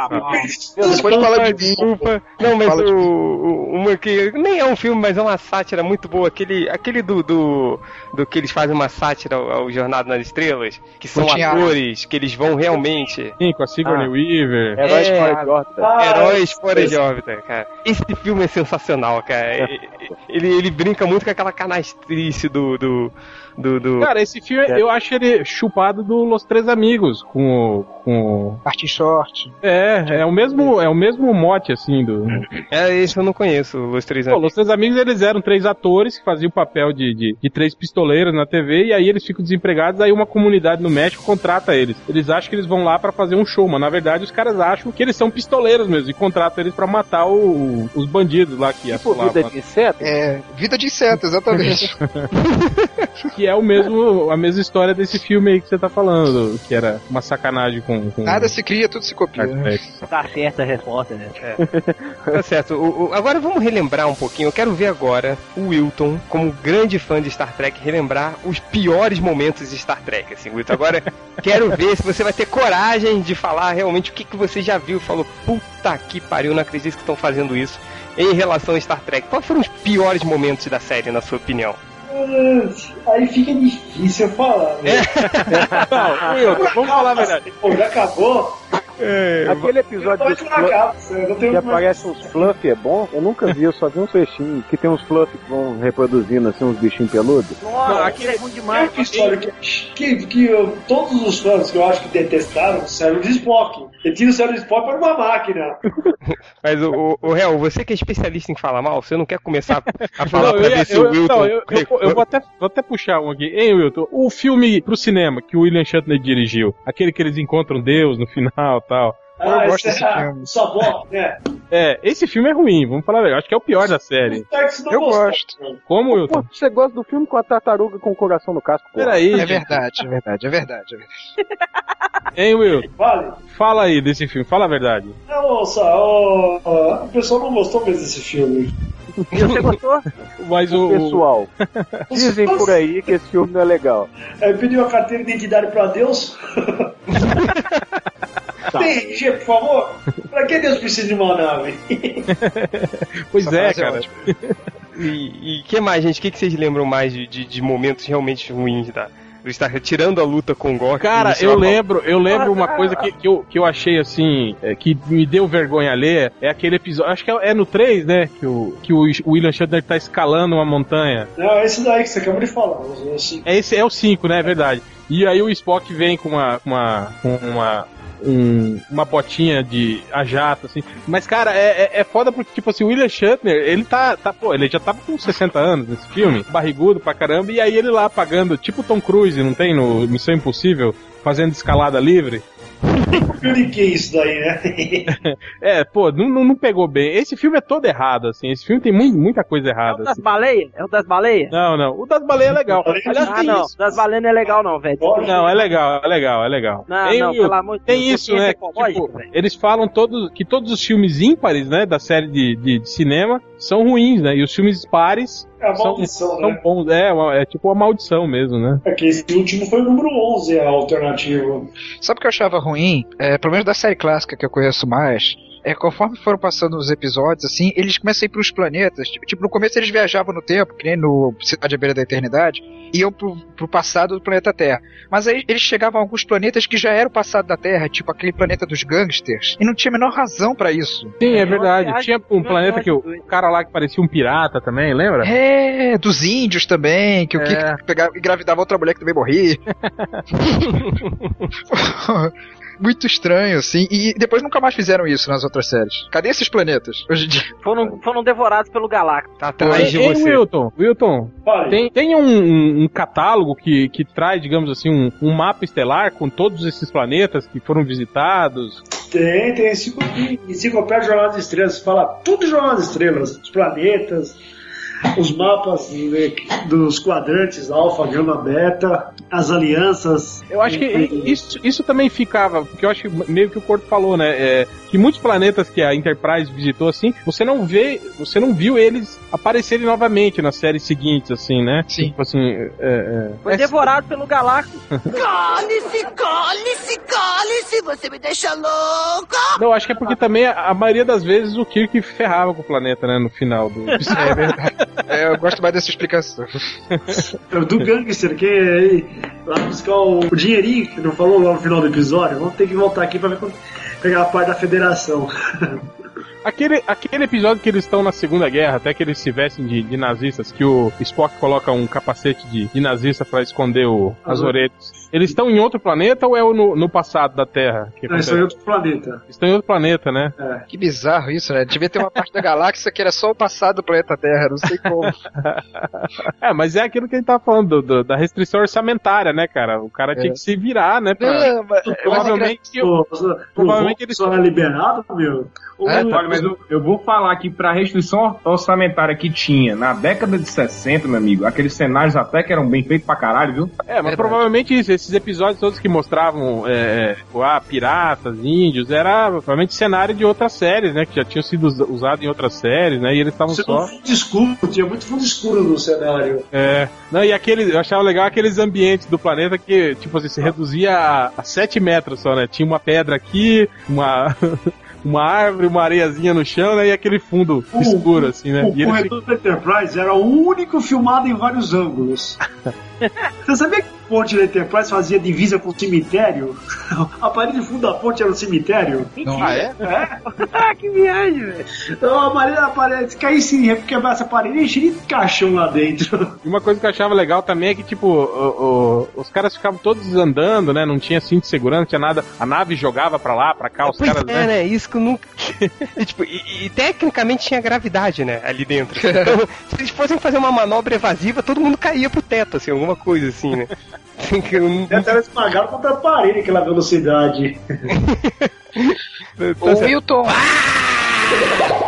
Depois fala de mim. Desculpa. Não, mas o, o- uma que nem é um filme, mas é uma sátira muito boa. Aquele, aquele do, do, do que eles fazem uma sátira ao, ao Jornada nas Estrelas, que são Continha- atores, que eles vão realmente. Sim, com a Sigourney Ah. Weaver. Heróis É. fora de órbita. Ah, Heróis fora de órbita, cara. Esse filme é sensacional, cara. <laughs> Ele, ele brinca muito com aquela canastrice do. do, do, do- Cara, esse filme, eu acho ele chupado do Los Três Amigos, com o... Com... o- Martin Short. É, é o mesmo, é o mesmo mote, assim, do... É, esse eu não conheço, os três Pô, anos. Los Três Amigos, eles eram três atores que faziam o papel de, de, de três pistoleiros na TV, e aí eles ficam desempregados, aí uma comunidade no México contrata eles. Eles acham que eles vão lá pra fazer um show, mas na verdade os caras acham que eles são pistoleiros mesmo, e contratam eles pra matar o- os bandidos lá que Tipo vida de inseto? É, vida de inseto, exatamente. <laughs> Que é o mesmo, a mesma história desse filme aí que você tá falando, que era uma sacanagem com... com Nada se cria, tudo se copia. Né? Tá certa a resposta, né? <laughs> Tá certo. O- o- agora vamos relembrar um pouquinho. Eu quero ver agora o Wilton, como grande fã de Star Trek, relembrar os piores momentos de Star Trek. Assim, Wilton. Agora <laughs> quero ver se você vai ter coragem de falar realmente o que, que você já viu. e Falou, puta que pariu, não acredito que estão fazendo isso em relação a Star Trek. Quais foram os piores momentos da série, na sua opinião? Aí fica difícil falar. Né? <laughs> Não, Wilton, vamos falar a verdade. Já acabou? Aquele episódio dos tenho que aparece uns fluff é bom? Eu nunca vi, eu só vi uns peixinhos que tem uns fluff que vão reproduzindo assim, uns bichinhos peludos. Nossa, aquele é bom demais. uma história que, que, que eu- todos os fãs que eu acho que detestaram o cérebro de Spock. Ele tira o cérebro de Spock para uma máquina. <laughs> Mas, o, o, Real, você que é especialista em falar mal, você não quer começar a <laughs> falar Não, pra ver se o Wilton... não, eu, eu- eu vou, até, vou até puxar um aqui. Hein, Wilton? O filme pro cinema que o William Shatner dirigiu, aquele que eles encontram Deus no final tal. Ah, gosto esse desse é filme. <laughs> Né? É, esse filme é ruim, vamos falar a verdade. Acho que é o pior da série. Eu gosto. Como, Pô, Wilton? você gosta do filme com a tartaruga com o coração no casco? pô? Peraí, É verdade, é verdade, é verdade. É verdade. <laughs> Hein, Wilton? Vale. Fala aí desse filme, fala a verdade. Não, Sa, ó, ó, a pessoa não gostou mesmo desse filme. E você gostou? <laughs> Mas o. O pessoal, dizem por aí que esse filme não é legal. Aí pediu a carteira de identidade pra Deus. Tem RG, por favor? Pra que Deus precisa de uma nave? <laughs> Pois Essa é, é cara. ótima. E, e que mais, gente? O que, que vocês lembram mais de, de, de momentos realmente ruins da, do Star Trek? Tirando a luta com o Gork. Cara, é eu lembro, eu lembro uma coisa que, que, eu, que eu achei assim, é, que me deu vergonha ler, é aquele episódio, acho que é, é no 3, né, que o, que o William Shatner tá escalando uma montanha. Não, é esse daí que você acabou de falar. Assim, É esse é o 5, né, é verdade. E aí o Spock vem com uma com uma com uma um- uma botinha de a jato, assim. Mas, cara, é, é, é foda porque, tipo assim, o William Shatner, ele tá, tá, pô, ele já tava com 60 anos nesse filme, barrigudo pra caramba, e aí ele lá pagando, tipo Tom Cruise, não tem no Missão Impossível, fazendo escalada livre. Que isso daí, né? <laughs> É, pô, não, não, não pegou bem. Esse filme é todo errado, assim. Esse filme tem muito, muita coisa É o errada. das assim. baleias? É o das baleias? Não, não. O das baleias é legal. Aliás, Ah, não. isso. Das baleias não é legal, não, velho. Não, é legal, é legal, é legal. Não, tem, não, pelo amor de tem Deus, isso, né? ecológica, Tipo, eles falam todos que todos os filmes ímpares, né, da série de, de, de cinema são ruins, né? E os filmes pares É são, maldição, são né? bons. É, é tipo uma maldição mesmo, né? É que esse último foi o número 11, a alternativa. Sabe o que eu achava ruim? É, pelo menos da série clássica que eu conheço mais. É, conforme foram passando os episódios, assim, eles começam a ir pros planetas. Tipo, tipo, no começo eles viajavam no tempo, que nem no Cidade à Beira da Eternidade, e iam pro, pro passado do planeta Terra. Mas aí eles chegavam a alguns planetas que já eram o passado da Terra, tipo aquele planeta dos gangsters, e não tinha a menor razão pra isso. Sim, é verdade. viagem- Tinha um planeta que o, o cara lá que parecia um pirata também, lembra? É, dos índios também, que o É. Kiko pegava, engravidava outra mulher que também morria. <laughs> <laughs> Muito estranho, assim. E depois nunca mais fizeram isso nas outras séries. Cadê esses planetas? Hoje em dia. <laughs> Foram, foram devorados pelo Galactus. Tá atrás de Ei, você. Wilton, Wilton, Fale. tem, tem um, um- catálogo que, que traz, digamos assim, um, um mapa estelar com todos esses planetas que foram visitados. Tem, tem enciclo- enciclopédia Jornal das Estrelas, fala tudo Jornal das Estrelas, os planetas, os mapas dos quadrantes, alfa, gama, beta, as alianças. Eu acho que isso, isso também ficava, porque eu acho que meio que o Corto falou, né? é, que muitos planetas que a Enterprise visitou, assim, você não vê, você não viu eles aparecerem novamente nas séries seguintes, assim, né? Sim. Tipo assim, é, é, Foi é- devorado pelo Galactus. <laughs> Cale-se, cale-se, cale-se, você me deixa louca! Não, acho que é porque também a, a maioria das vezes o Kirk ferrava com o planeta, né? No final do. <laughs> É verdade. É, eu gosto mais dessa explicação. É do gangster, que é lá buscar o, o dinheirinho que não falou lá no final do episódio. Vamos ter que voltar aqui pra ver quando pegar a parte da federação. <laughs> Aquele, aquele episódio que eles estão na Segunda Guerra, até que eles se vestem de, de nazistas, que o Spock coloca um capacete de, de nazista pra esconder o- as Uhum. orelhas. Eles estão em outro planeta ou é o no, no passado da Terra? Que Não, isso aí é outro planeta. Estão em outro planeta, né? É. Que bizarro isso, né? Devia ter uma parte da galáxia que era só o passado do planeta Terra, não sei como. <laughs> É, mas é aquilo que a gente tava falando, do- do- da restrição orçamentária, né, cara? O cara tinha É. que se virar, né? Pra... Não, mas- mas é Provavelmente, Pô, provavelmente o eles- só é liberado, meu. Ou É, Olha, mas eu, eu vou falar que pra restrição orçamentária que tinha na década de 60, meu amigo, aqueles cenários até que eram bem feitos pra caralho, viu? É, mas Verdade. provavelmente isso, esses episódios todos que mostravam é, é, ah, piratas, índios, era provavelmente cenário de outras séries, né? Que já tinham sido us- usado em outras séries, né? E eles estavam Você só. fundo escuro, tinha muito fundo escuro no cenário. É. Não, e aquele, eu achava legal aqueles ambientes do planeta que, tipo assim, se reduzia a, a 7 metros só, né? Tinha uma pedra aqui, uma. <laughs> Uma árvore, uma areiazinha no chão, né? E aquele fundo O- escuro, assim, né? O E eles corredor da Enterprise era o único filmado em vários ângulos. <laughs> Você sabia que ponte da Enterprise fazia divisa com o cemitério? <laughs> A parede de fundo da ponte era um cemitério? Não, ah, é? É. ah, <laughs> que viagem, velho. Então a parede, a parede se caísse, quebrasse a parede, encheria de caixão lá dentro. <laughs> E uma coisa que eu achava legal também é que, tipo, o- o- os caras ficavam todos andando, né? Não tinha cinto de segurança, não tinha nada. A nave jogava pra lá, pra cá, os Pois caras, é, né? né? Isso que eu nunca. e, tipo, e, e tecnicamente tinha gravidade, né? Ali dentro. Então, se eles fossem fazer uma manobra evasiva, todo mundo caía pro teto, assim, alguma coisa assim, né? Que eu não- Até era esmagado contra a parede aquela velocidade. <laughs> Ô, Wilton!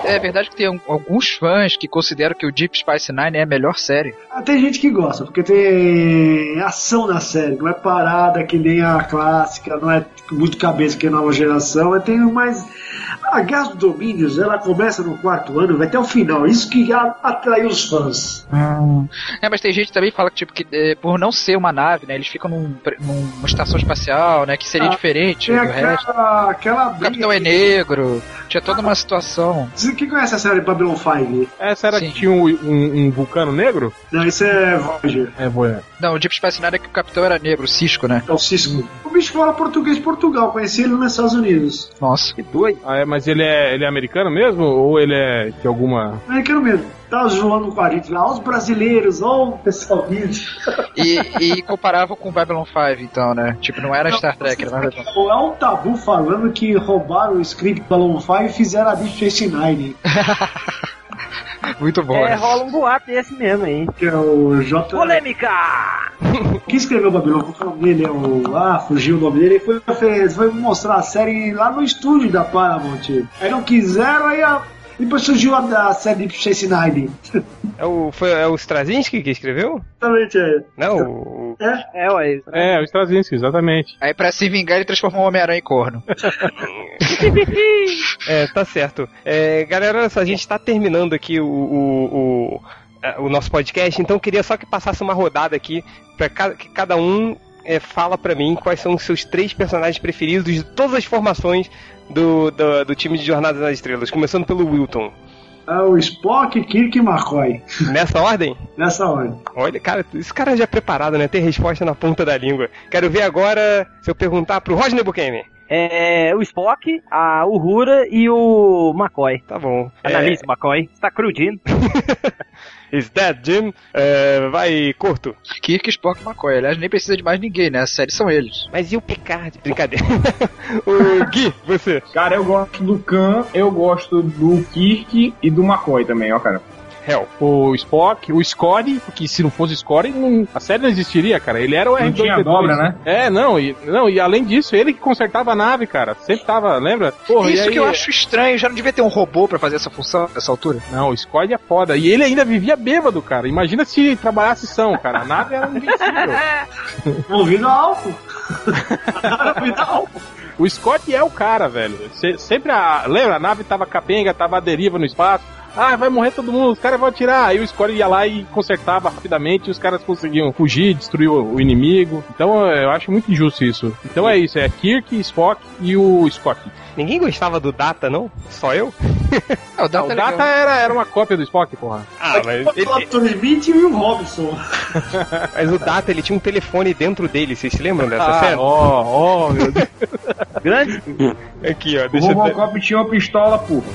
É verdade que tem alguns fãs que consideram que o Deep Space Nine é a melhor série. Ah, Tem gente que gosta, porque tem ação na série, não é parada que nem a clássica, não é muito cabeça que a nova geração, é tem mais. A Guerra dos Domínios, ela começa no quarto ano, vai até o final, isso que a- atrai os fãs. É, mas tem gente que também fala que, tipo, que é, por não ser uma nave, né? Eles ficam num- numa estação espacial, né? Que seria Ah, diferente do resto. aquela, aquela O Capitão é negro, tinha toda uma situação. Você- Quem conhece a série Babylon 5? Essa era Sim. que tinha um, um- um vulcano negro? Não, isso é Voyager, É, boa. Não, o Deep Space Nine é que o capitão era negro, o Cisco, né? é o Cisco. O bicho fala português de Portugal, conheci ele nos Estados Unidos. Nossa. Que doido. Ah, é, mas ele é, ele é americano mesmo? Ou ele é de alguma. Americano mesmo. Tava zoando com a gente lá, ó os brasileiros, ó o pessoal vindo. E, e comparava com o Babylon 5, então, né? Tipo, não era Star Trek, era mais É um tabu falando que roubaram o script Balloon 5 e fizeram a Deep Space Nine. <laughs> Muito bom. É, né? rola um boato desse mesmo aí. Que é o J. Polêmica! Quem escreveu o? Qual é o nome dele? É o... Ah, fugiu o nome dele. Ele foi, fez- foi mostrar a série lá no estúdio da Paramount. Aí não quiseram, aí a... depois surgiu a, a série de Chase Nine. É o, foi, é o Straczynski que escreveu? Exatamente, é. Não, o... É? É, ué. É, o Straczynski, exatamente. Aí pra se vingar ele transformou o Homem-Aranha em corno. <laughs> É, tá certo. É, galera, olha só, a gente tá terminando aqui o, o, o, o nosso podcast, então eu queria só que passasse uma rodada aqui para que cada um é, fala pra mim quais são os seus três personagens preferidos de todas as formações do, do, do time de Jornada nas Estrelas, começando pelo Wilton. É o Spock, Kirk e McCoy. Nessa ordem? <laughs> Nessa ordem. Olha, cara, esse cara já é preparado, né? Tem resposta na ponta da língua. Quero ver agora se eu perguntar pro Rodney Bukemi. É, o Spock, a Uhura e o McCoy. Tá bom. Analise, McCoy. Você tá crudindo. <laughs> Is that Jim? É, vai, curto. Kirk, Spock e McCoy. Aliás, nem precisa de mais ninguém, né? A série são eles. Mas e o Picard? Brincadeira. <laughs> o Gui, você. Cara, eu gosto do Khan, eu gosto do Kirk e do McCoy também, ó, cara. Hell. O Spock, o Scotty, porque se não fosse o Scotty, não- a série não existiria, cara. Ele era o Não R2D2. tinha dobra, né? É, não e, não, e além disso, ele que consertava a nave, cara. Sempre tava, lembra? Porra, e Isso aí- que eu acho estranho, já não devia ter um robô pra fazer essa função nessa altura. Não, o Scotty é foda. E ele ainda vivia bêbado, cara. Imagina se trabalhasse são, cara. A nave era invencível. <laughs> Ouvindo álcool. <laughs> Ouvindo álcool. O Scott é o cara, velho. Se- sempre a. Lembra? A nave tava capenga, tava à deriva no espaço. Ah, vai morrer todo mundo, os caras vão atirar. Aí o Scott ia lá e consertava rapidamente e os caras conseguiam fugir, destruir o, o inimigo. Então eu acho muito injusto isso. Então é isso, é Kirk, Spock e o Scott. Ninguém gostava do Data, não? Só eu? Ah, o Data, o é Data era, era uma cópia do Spock, porra. Ah, mas, falar do Limite e o Robson. <laughs> mas o Data, ele tinha um telefone dentro dele, vocês se lembram dessa Ah, série? ó, ó, meu Deus. Grande Aqui, ó, O deixa eu... Robocop tinha uma pistola, porra.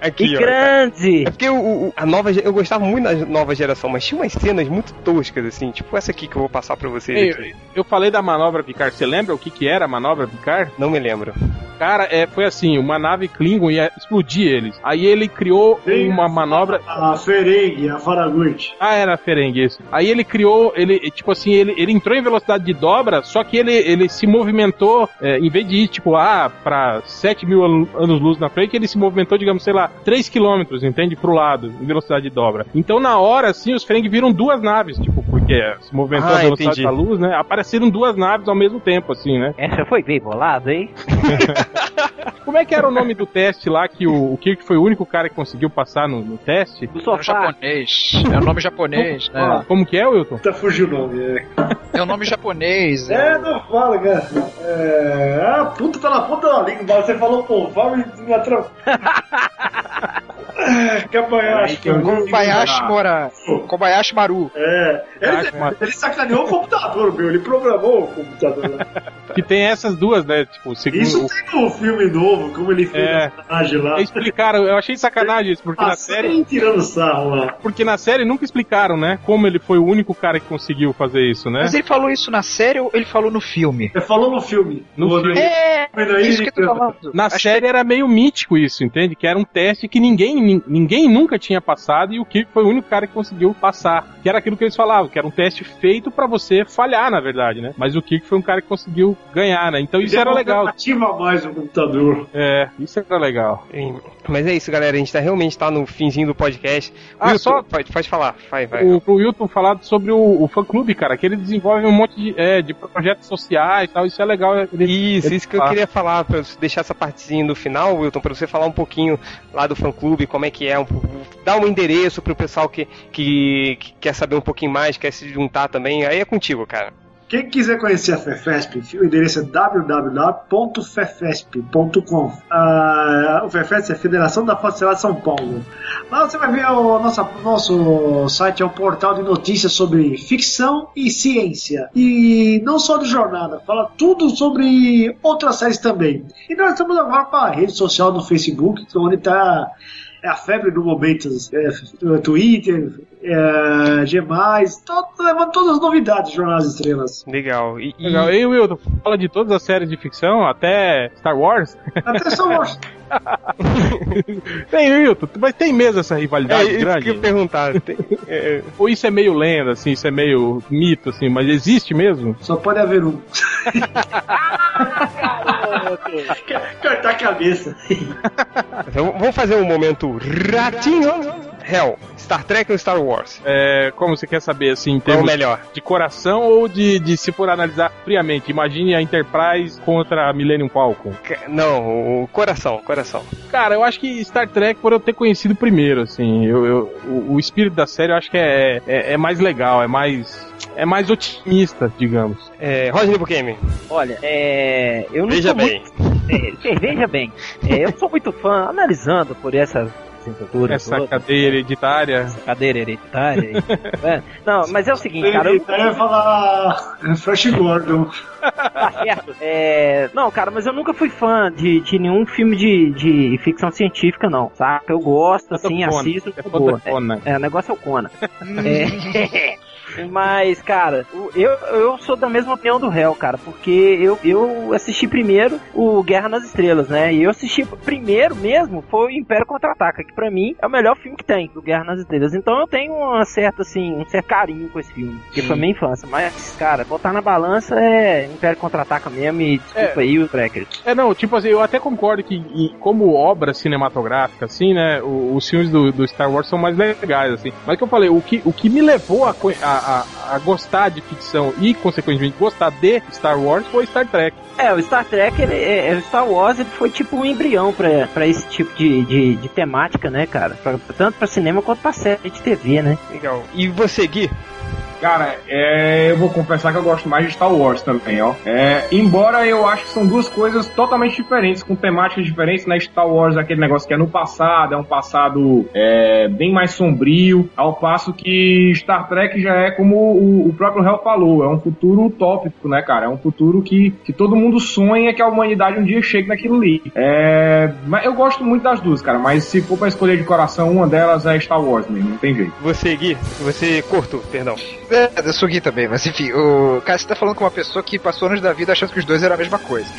Aqui, <laughs> e ó. grande. É porque o, o- a nova, eu gostava muito da nova geração, mas tinha umas cenas muito toscas, assim, tipo essa aqui que eu vou passar pra vocês Ei, aqui. eu falei da manobra Picard, você lembra o que, que era a manobra Picard? Não me lembro. Cara, é, foi assim, uma nave Klingon ia explodir eles. Aí ele criou Sim. uma manobra. A Ferengue, a Faragut. Ah, era Ferengue, isso. Aí ele criou, ele, tipo assim, ele, ele entrou em velocidade de dobra, só que ele, ele se movimentou, é, em vez de ir, tipo, ah, pra 7 mil an- anos-luz na frente, ele se movimentou, digamos, sei lá, 3 quilômetros, entende? Pro lado, em velocidade de dobra. Então, na hora, assim, os Ferengue viram duas naves, tipo, porque se movimentou Ah, a velocidade entendi. da luz, né? Apareceram duas naves ao mesmo tempo, assim, né? Essa foi bem bolada, hein? <laughs> Como é que era o nome do teste lá que o, o Kirk foi o único cara que conseguiu passar no, no teste? Do É o sofá. japonês. É o nome japonês, né? Como que é, Wilton? Tá fugindo o nome. É, É o nome japonês. é É. não fala, cara. É. Ah, puta, tá na ponta da língua. Você falou, pô, fala e me <laughs> <laughs> atrapalha. Kobayashi. que Kobayashi Mora. Kobayashi Maru. É. Ele, ele sacaneou o computador, meu. Ele programou o computador. <laughs> Que tem essas duas, né? Tipo, segundo. Isso tem no filme novo, como ele fez É. a personagem lá. Explicaram, eu achei sacanagem isso, porque na série. tirando sarro lá. Porque na série nunca explicaram, né? Como ele foi o único cara que conseguiu fazer isso, né? Mas ele falou isso na série ou ele falou no filme? Ele falou no filme. No filme. É, Mas aí isso que eu tô falando. Na Acho série era meio mítico isso, entende? Que era um teste que ninguém, nin- ninguém nunca tinha passado e o Kirk foi o único cara que conseguiu passar. Que era aquilo que eles falavam, que era um teste feito pra você falhar, na verdade, né? Mas o Kirk foi um cara que conseguiu ganhar, né? Então isso era legal. Ativa mais o computador. É, isso era legal. Mas é isso, galera. A gente tá realmente tá no finzinho do podcast. Ah, Wilton, só- Pode, pode falar. Vai, vai. O, pro Wilton falar sobre o, o fã clube, cara, que ele desenvolve um monte de, é, de projetos sociais e tal, isso é legal. Ele, Isso, ele isso que eu queria falar, pra você deixar essa partezinha do final, Wilton, pra você falar um pouquinho lá do fã clube, como é que é, um, dar um endereço pro pessoal que, que, que quer saber um pouquinho mais, quer se juntar também. Aí é contigo, cara. Quem quiser conhecer a FEFESP, o endereço é www.fefesp.com. Ah, o FEFESP é a Federação da Faculdade de São Paulo. Lá você vai ver o nosso, nosso site, é um portal de notícias sobre ficção e ciência. E não só de jornada, fala tudo sobre outras séries também. E nós estamos agora para a rede social no Facebook, onde está é a febre do momento. É, Twitter, é, G, tô levando todas as novidades do Jornal das Estrelas. Legal. E, e- Legal. E Wilton, fala de todas as séries de ficção, até Star Wars. Até Star Wars. <laughs> tem, Milton, mas tem mesmo essa rivalidade É isso grande? que eu perguntar. Tem- é, <laughs> Ou isso é meio lenda, assim, isso é meio mito, assim, mas existe mesmo? Só pode haver um. <laughs> Cortar a cabeça. então, vamos fazer um momento ratinho. Hell, Star Trek ou Star Wars? É, como você quer saber, assim, em termos melhor? de coração ou de, de se for analisar friamente? Imagine a Enterprise contra a Millennium Falcon. Não, o coração, coração. Cara, eu acho que Star Trek, por eu ter conhecido primeiro, assim, eu, eu- o, o espírito da série eu acho que é, é, é mais legal, é mais. É mais otimista, digamos. É, Rodney Bukemi. Olha, é. Eu não Veja sou bem. Muito, é, veja bem. É, eu sou muito fã, analisando por essa cintura. Essa cadeia hereditária. cadeira hereditária. é. Não, mas é o seguinte, cara. Eu, vai falar é, Flash Gordon. tá certo. É, não, cara, mas eu nunca fui fã de, de nenhum filme de, de ficção científica, não, saca? Eu gosto, assim, assisto. É. É, é, o negócio é o Conan. <laughs> É. <laughs> Mas, cara, eu, eu sou da mesma opinião do réu, cara, porque eu, eu assisti primeiro o Guerra nas Estrelas, né? E eu assisti primeiro mesmo foi o Império Contra-Ataca, que pra mim é o melhor filme que tem, do Guerra nas Estrelas. Então eu tenho uma certa, assim, um certo carinho com esse filme, que foi minha infância. Mas, cara, botar na balança é Império Contra-Ataca mesmo, e desculpa aí o Tracker. É, não, tipo assim, eu até concordo que, e- como obra cinematográfica, assim, né, o- os filmes do, do Star Wars são mais legais, assim. Mas que eu falei, o que, o que me levou a, co- a, a- a gostar de ficção e, consequentemente, gostar de Star Wars foi Star Trek. É, o Star Trek, ele, é, é, o Star Wars, ele foi tipo um embrião pra, pra esse tipo de, de, de temática, né, cara? Pra- tanto pra cinema quanto pra série de TV, né? Legal. E você, Gui? Cara, é, eu vou confessar que eu gosto mais de Star Wars também, ó. É, embora eu acho que são duas coisas totalmente diferentes, com temáticas diferentes, né? Star Wars é aquele negócio que é no passado, é um passado é, bem mais sombrio, ao passo que Star Trek já é como o, o próprio Hell falou, é um futuro utópico, né, cara? É um futuro que, que todo mundo sonha que a humanidade um dia chegue naquilo ali. É, mas eu gosto muito das duas, cara, mas se for pra escolher de coração, uma delas é Star Wars mesmo, não tem jeito. Você, Gui? Você, Corto, perdão. É, eu sou Gui também, mas enfim, o cara, você tá falando com uma pessoa que passou anos da vida achando que os dois eram a mesma coisa. <laughs>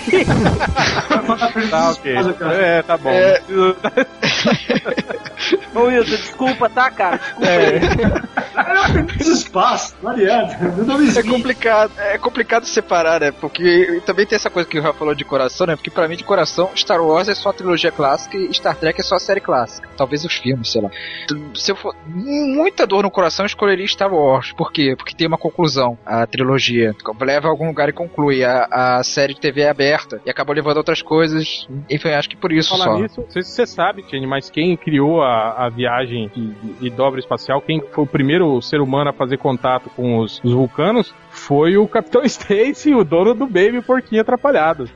Tá, ok. É, tá bom. É. <laughs> Ô Wilson, desculpa, tá, cara? Desculpa É. aí. Espaço, não. Não me É complicado, é complicado separar, né? Porque também tem essa coisa que o Rafa falou de coração, né? Porque pra mim, de coração, Star Wars é só a trilogia clássica e Star Trek é só a série clássica. Talvez os filmes, sei lá. Se eu for muita dor no coração, eu escolheria Star Wars. Por quê? Porque tem uma conclusão, a trilogia. Leva a algum lugar e conclui. A, a série de TV é aberta e acabou levando outras coisas. Enfim, acho que por isso Falar só. nisso, não sei se você sabe, Kenny, mas quem criou a, a viagem de, de dobra espacial, quem foi o primeiro ser humano a fazer contato com os, os vulcanos, foi o Capitão <laughs> Stacy, o dono do Baby Porquinho Atrapalhado. <laughs>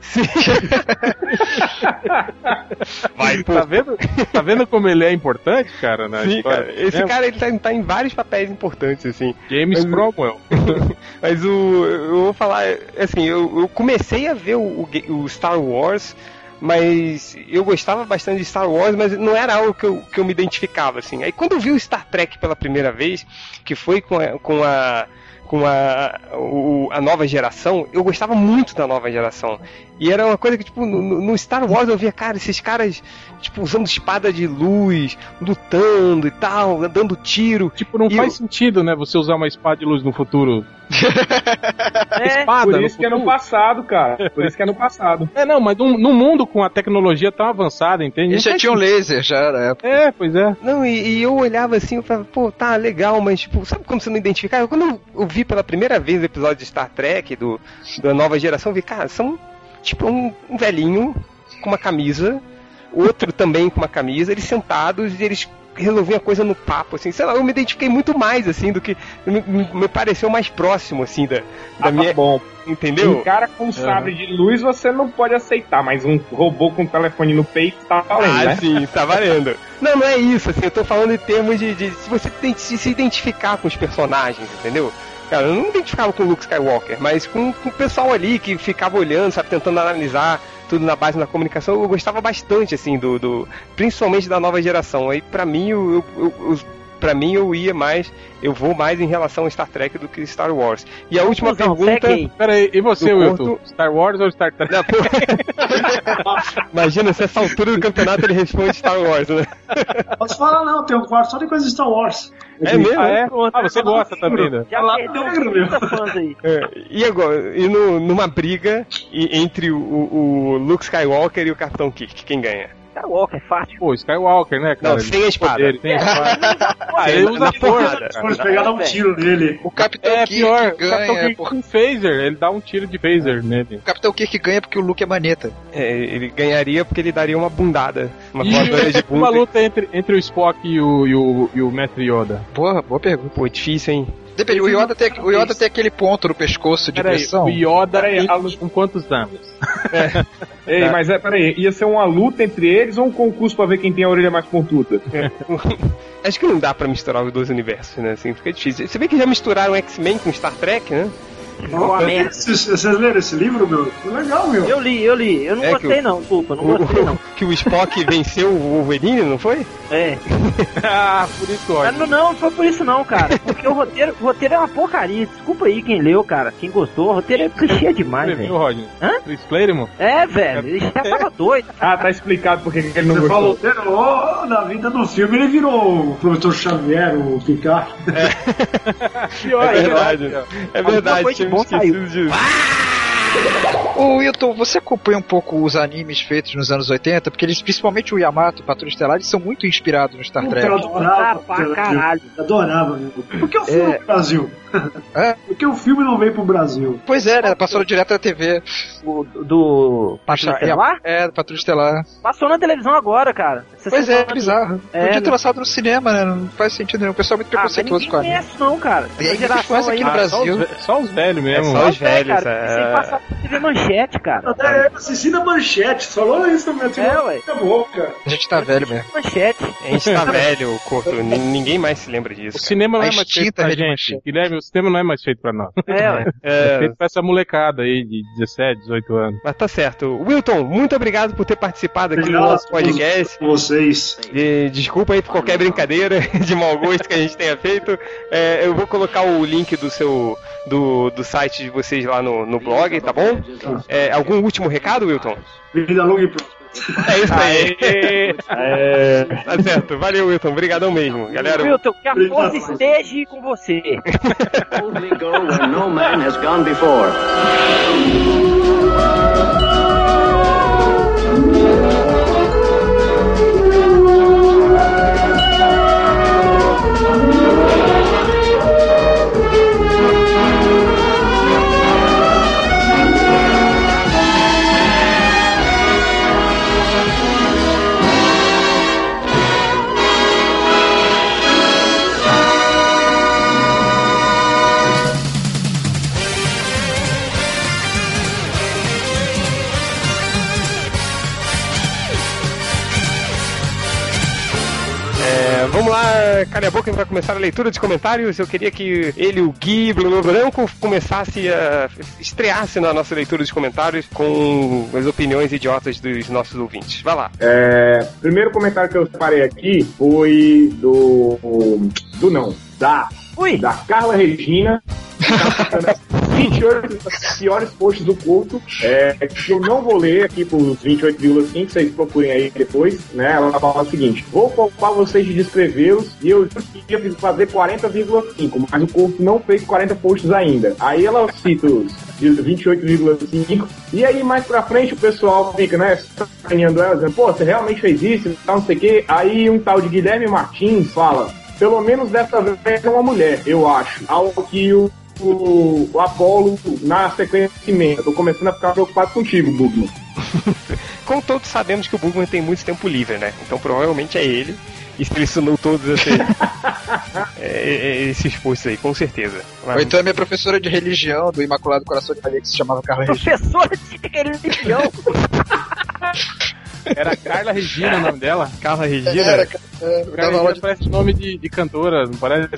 Vai, tá vendo? Tá vendo como ele é importante, cara, na Sim, história? cara. Esse É, cara, ele tá, tá em vários papéis importantes, assim. James Mas- Cromwell. <laughs> Mas o. Eu vou falar, assim, eu, eu comecei a ver o, o Star Wars, mas eu gostava bastante de Star Wars, mas não era algo que eu, que eu me identificava, assim. Aí quando eu vi o Star Trek pela primeira vez, que foi com a. Com a com a, o- a nova geração, eu gostava muito da nova geração. E era uma coisa que, tipo, no, no Star Wars eu via, cara, esses caras, tipo, usando espada de luz, lutando e tal, dando tiro. Tipo, não E faz eu- sentido, né, você usar uma espada de luz no futuro. <laughs> É, espada Por isso que é no passado, cara. Por isso que é no passado. É, não, mas num, num mundo com a tecnologia tão avançada, entende? Não já tinham sentido. laser, já era. É, pois é. Não, e, e eu olhava assim, eu falava, pô, tá legal, mas tipo, sabe como você não identificava? Quando eu, eu vi pela primeira vez o episódio de Star Trek, do, da nova geração, eu vi, cara, são tipo um, um velhinho com uma camisa, outro também com uma camisa, eles sentados e eles resolviam a coisa no papo, assim, sei lá, eu me identifiquei muito mais, assim, do que. Me, me- pareceu mais próximo, assim, da, da Ah, minha. tá bom. Entendeu? Um cara com sabre de luz você não pode aceitar, mas um robô com telefone no peito tá valendo, ah, né? sim, tá valendo. Não, não é isso, assim, eu tô falando em termos de, de se você tem que se se identificar com os personagens, entendeu? Cara, eu não me identificava com o Luke Skywalker, mas com, com o pessoal ali que ficava olhando, sabe, tentando analisar tudo na base da comunicação, eu gostava bastante, assim, do, do principalmente da nova geração. Aí, pra mim, eu, eu- eu- pra mim eu ia mais, eu vou mais em relação a Star Trek do que Star Wars. E a última Conclusão, pergunta. segue aí. Pera aí, e você, Wilton? Porto- Star Wars ou Star Trek? Não, pô. <laughs> Imagina, se essa altura do campeonato ele responde Star Wars, né? Posso falar não, tem um quarto só de coisa de Star Wars. É mesmo? Ah, é? Ah, você gosta também, né? Já Lá perdeu dentro, meu. 30 fãs aí. É, e agora, e no- numa briga entre o, o Luke Skywalker e o Capitão Kirk, quem ganha? Skywalker, é fácil. Pô, Skywalker, né, cara? Não, sem a espada. Poder, Sem a espada. Ah, Sem- ele usa cara. Vamos pegar dar um tiro nele. O Capitão É Kirk pior, o Capitão ganha. Kirk por- com phaser, ele dá um tiro de phaser nele. O Capitão Kirk ganha porque o Luke é maneta. É, ele ganharia porque ele daria uma bundada. Uma voadora de <laughs> Uma bunda. luta entre, entre o Spock e o, e o, e o Mestre Yoda. Porra, boa pergunta. Pô, difícil, hein? Depende, o Yoda, tem, o Yoda tem aquele ponto no pescoço de Peraí, pressão. o Yoda Peraí, luta- com quantos anos? <laughs> Ei, mas é, peraí, ia ser uma luta entre eles ou um concurso pra ver quem tem a orelha mais pontuda? <laughs> Acho que não dá pra misturar os dois universos, né? Assim, fica difícil. Você vê que já misturaram X-Men com Star Trek, né? Merda. Vocês vocês leram esse livro, meu? É legal, meu. Eu li, eu li. Eu não É gostei o- não, desculpa, não O- gostei <laughs> não. que o Spock venceu o Wolverine, não foi? É. <laughs> ah, por isso ódio. não, não, não foi por isso não, cara. Porque o roteiro, o roteiro é uma porcaria. Desculpa aí quem leu, cara. Quem gostou, o roteiro é clichê demais, velho. Rodney? Hã? Chris Claremont? É, velho. Ele já tava <laughs> doido. Ah, tá explicado porque que ele não Você gostou. falou, oh, na vida do filme ele virou o professor Xavier, o Picard. Pior, É aí, verdade. É verdade, coisa de bom esquecido disso. Ô Wilton, você acompanha um pouco os animes feitos nos anos 80? Porque eles, principalmente o Yamato e Patrulha Estelar, eles são muito inspirados no Star Trek. eu Ah, adorava. pra caralho. Adorava, meu. Por que o filme É. pro Brasil? É? Por que o filme não veio pro Brasil? Pois é, né? Passou direto na TV. O, do Patrulha Estelar? É, do Patrulha Estelar. Passou na televisão agora, cara. Essa Pois é, semana. bizarro. É, Podia ter né? lançado no cinema, né? Não faz sentido nenhum. O pessoal é muito Ah, preconceituoso ninguém com a anime. conhece não, cara. Tem Essa gente geração que conhece aqui aí, no ah, Brasil. Só os, ve- só os velhos mesmo. É só os É, velhos. cara, isso aí é. na TV Manchete, cara. Até eu assisti na manchete, falou isso mesmo. É, ué. Tá bom, cara. A gente tá velho mesmo. Manchete. A gente tá <laughs> velho, Corto. N- Ninguém mais se lembra O disso. cinema não é mais feito pra Rede gente. Manchete. Guilherme, o cinema não é mais feito pra nós. É, ué. <laughs> É É, feito pra essa molecada aí de 17, 18 anos. mas tá certo. Wilton, muito obrigado por ter participado aqui no Obrigado nosso podcast. Vocês. E desculpa aí por qualquer brincadeira <laughs> de mau gosto que a gente tenha feito. É, eu vou colocar o link do seu do, do site de vocês lá no, no blog, tá bom? É, algum último recado, Wilton? Vida longa e próspera. É isso aí. Tá certo. Valeu, Wilton. Obrigadão mesmo. Galera, Wilton, que a força esteja com você. Boldly go where no man has gone before. Calha a boca, vai começar a leitura de comentários. Eu queria que ele, o Gui, Bruno Branco, começasse a. estreasse na nossa leitura de comentários com as opiniões idiotas dos nossos ouvintes. Vai lá. É, primeiro comentário que eu separei aqui foi do. do não, da. Ui. Da Carla Regina. <laughs> 28 piores posts do curto. É, que eu não vou ler aqui por 28,5, vocês procurem aí depois, né? Ela fala o seguinte: vou poupar vocês de descrevê-los e eu que ia fazer 40,5, mas o curto não fez 40 posts ainda. Aí ela cita os de 28,5. E aí mais pra frente o pessoal fica, né, sacaneando ela, dizendo, pô, você realmente fez isso não sei o quê. Aí um tal de Guilherme Martins fala, pelo menos dessa vez é uma mulher, eu acho. Algo que o, o, o Apolo na sequência emenda. Tô começando a ficar preocupado contigo, Bugman. <laughs> Como todos sabemos que o Bugman tem muito tempo livre, né? Então provavelmente é ele. E se ele ensinou todos esse, <laughs> é, é, esses posts aí, com certeza. Mas- Ou então é minha professora de religião do Imaculado Coração de Maria que se chamava Carla. Professora de religião. <laughs> Era Carla Regina o nome dela. Carla Regina? Era, é, Carla Regina de... parece nome de, de cantora, não parece?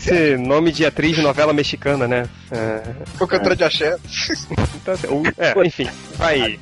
Ser nome de atriz de novela mexicana, né? É, Foi cantora de axé. então, ou- é, enfim, vai.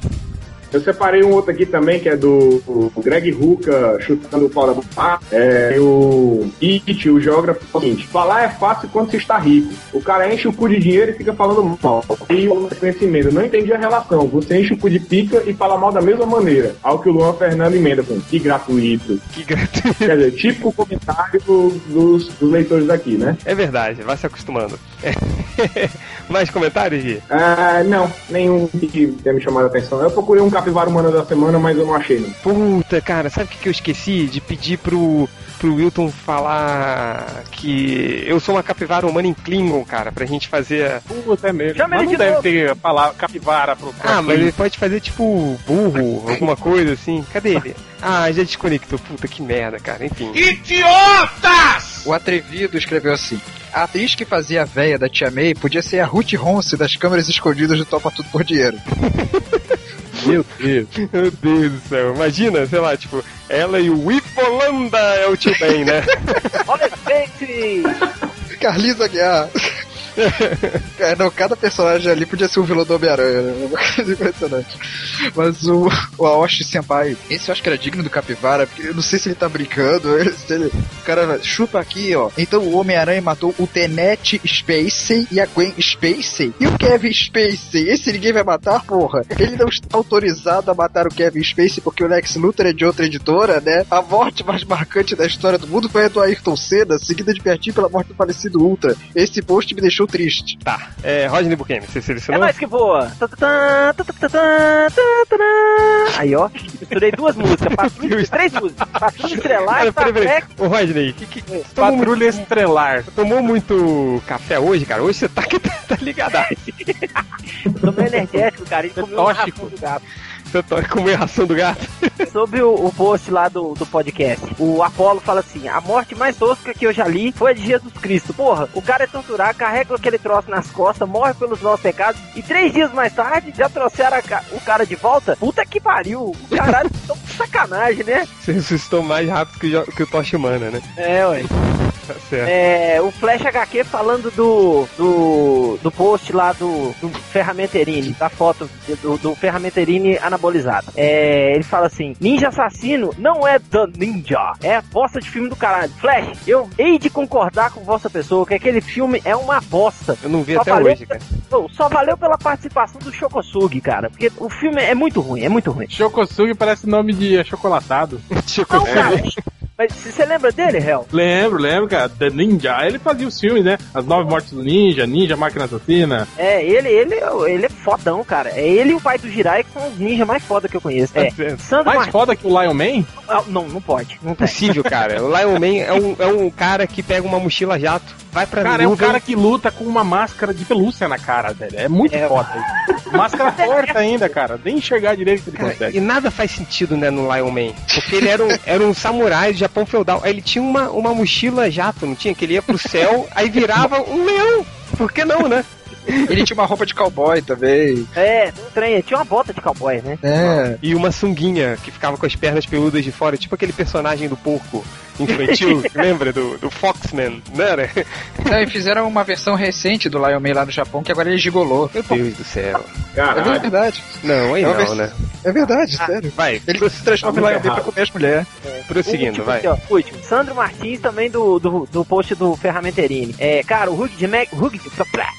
Eu separei um outro aqui também, que é do Greg Hooker chutando o pau da barra. É o It, o geógrafo, é o seguinte: falar é fácil quando se está rico. O cara enche o cu de dinheiro e fica falando mal. E o conhecimento, não entendi a relação. Você enche o cu de pica e fala mal da mesma maneira. Ao que o Luan Fernando emenda com que gratuito. Que gratuito. Quer dizer, típico comentário dos, dos leitores daqui, né? É verdade, vai se acostumando. <laughs> Mais comentários, Gui? Ah, não, nenhum que tenha me chamado a atenção. Eu procurei um capivara humano da semana, mas eu não achei, não. Puta, cara, sabe o que, que eu esqueci? De pedir pro, pro Wilton falar que eu sou uma capivara humana em Klingon, cara, pra gente fazer. Puta, é mesmo. Chama Mas ele não de deve novo. ter a palavra capivara pro Ah, mas ele pode fazer tipo burro, alguma coisa assim. Cadê ele? Ah, já desconectou. Puta, que merda, cara. Enfim. Idiotas! O atrevido escreveu assim. A atriz que fazia a véia da Tia May podia ser a Ruth Ronce das câmeras escondidas do Topa Tudo por Dinheiro. <laughs> Meu Deus. <laughs> Meu Deus do céu. Imagina, sei lá, tipo, ela e o Ifolanda é o tio Ben, né? <laughs> Olha esse! Carlisa Guiar. É, não, cada personagem ali podia ser um vilão do Homem-Aranha, né? Uma coisa impressionante. Mas o, o Aoshi Senpai, esse eu acho que era digno do Capivara, porque eu não sei se ele tá brincando, <laughs> se ele, o cara chupa aqui, ó. Então o Homem-Aranha matou o Tenet Spacey e a Gwen Spacey. E o Kevin Spacey? Esse ninguém vai matar, porra? Ele não está autorizado a matar o Kevin Spacey porque o Lex Luthor é de outra editora, né? A morte mais marcante da história do mundo foi a do Ayrton Senna, seguida de pertinho pela morte do falecido Ultra. Esse post me deixou triste. Tá. É, Rodney Buchanan, você É selecionou? nós que voa. Aí, ó, misturei duas músicas. Patrulha, <laughs> três músicas. Patrulha Estrelar, Cara, peraí, peraí. Ô, Rodney, que, que, tomou Patrulha muito, Estrelar. tomou muito café hoje, cara? Hoje você tá, <laughs> tá ligado? Tomei energético, cara, e comeu uma tóxico. ração do gato. Você tá comendo ração do gato? <laughs> Sobre o, o post lá do, do podcast, o Apolo fala assim: a morte mais tosca que eu já li foi a de Jesus Cristo. Porra, o cara é torturado, carrega aquele troço nas costas, morre pelos nossos pecados, e três dias mais tarde já trouxeram a o cara de volta? Puta que pariu! O caralho, <laughs> tão sacanagem, né? Você ressuscitou mais rápido que que o Toshimana, né? É, ué. <laughs> Certo. É, o Flash HQ falando do, do, do post lá do, do Ferramenterini, da foto do, do Ferramenterini anabolizado. É, ele fala assim: Ninja Assassino não é The Ninja, é a bosta de filme do caralho. Flash, eu hei de concordar com vossa pessoa que aquele filme é uma bosta. Eu não vi Só até valeu- hoje, cara. Só valeu pela participação do Shokosugi, cara. Porque o filme é muito ruim, é muito ruim. Chocosugi parece nome de achocolatado. Não, cara. Mas você lembra dele, Hel? Lembro, lembro, cara. The Ninja. Ele fazia os filmes, né? As Nove Mortes do Ninja, Ninja Máquina Assassina. É, ele, ele, ele é fodão, cara. É ele e o pai do Jirai que são os ninjas mais foda que eu conheço. É, <laughs> Sandro Mais Martins. foda que o Lion Man? Ah, Não, não pode. Não tem. Possível, cara. O Lion Man é um, é um cara que pega uma mochila jato, vai pra Cara, é um nuvem, cara que luta com uma máscara de pelúcia na cara, velho. É muito É. foda isso. Máscara forte ainda, cara. Nem enxergar direito ele Cara, consegue. e nada faz sentido, né, no Lion Man. Porque ele era um, era um samurai do Japão feudal. Aí ele tinha uma, uma mochila jato, não tinha? Que ele ia pro céu, <laughs> aí virava um leão. Por que não, né? Ele tinha uma roupa de cowboy também. É, um trem. Tinha uma bota de cowboy, né? É. E uma sunguinha que ficava com as pernas peludas de fora, tipo aquele personagem do porco infantil, lembra? Do, do Foxman, não era? Não, e fizeram uma versão recente do Lion Man lá no Japão, que agora ele gigolou. Meu Deus do céu. É Caralho. verdade. Não, aí É não, vers- né? É verdade, sério. Vai, Ele se transforma em Lion Man pra comer as mulheres. prosseguindo, Último vai. aqui, ó, último. Sandro Martins também do, do, do post do Ferramenterini. É, cara, o Hugh, Jack, Hugh,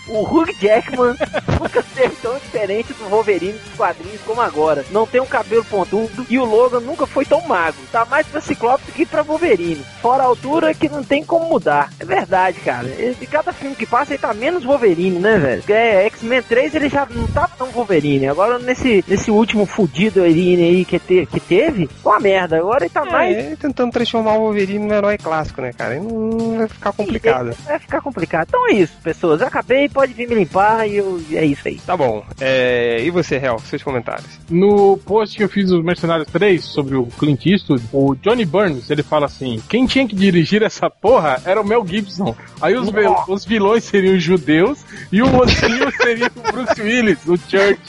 o Hugh Jackman <laughs> nunca esteve tão diferente do Wolverine dos quadrinhos como agora. Não tem um cabelo pontudo e o Logan nunca foi tão magro. Tá mais pra Ciclope do que pra Wolverine. Fora a altura que não tem como mudar. É verdade, cara. E de cada filme que passa ele tá menos Wolverine, né, velho? É, X-Men 3 ele já não tava tão Wolverine. Agora nesse, nesse último fudido aí que, te, que teve, uma merda. Agora ele tá mais É, tentando transformar o Wolverine num herói clássico, né, cara? Não vai ficar complicado. Vai ficar complicado. Então é isso, pessoas. Eu acabei, pode vir me limpar e eu, é isso aí. Tá bom. É, e você, Hel, seus comentários? No post que eu fiz dos Mercenários 3 sobre o Clint Eastwood, o Johnny Burns, ele fala assim: quem tinha que dirigir essa porra era o Mel Gibson. Aí os, vil- os vilões seriam os judeus e o mocinho seria o Bruce Willis, o Church,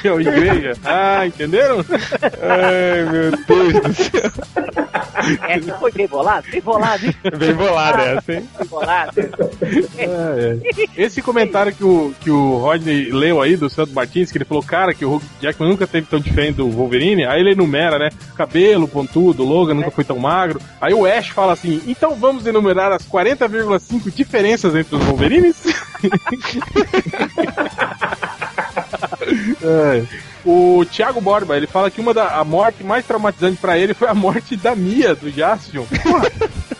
que é o igreja. Ah, entenderam? Ai, meu Deus do céu. <laughs> Essa foi bem bolada? Bem bolada, hein? Bem bolada essa, hein? Bem bolada. É, é. Esse comentário que o, que o Rodney leu aí do Santo Martins, que ele falou, cara, que o Jackman nunca teve tão diferente do Wolverine, aí ele enumera, né? Cabelo, pontudo, Logan nunca foi tão magro. Aí o Ash fala assim, então vamos enumerar as 40,5 diferenças entre os Wolverines? <laughs> É. O Thiago Borba, ele fala que uma da a morte mais traumatizante pra ele foi a morte da Mia, do Jaspion. <laughs>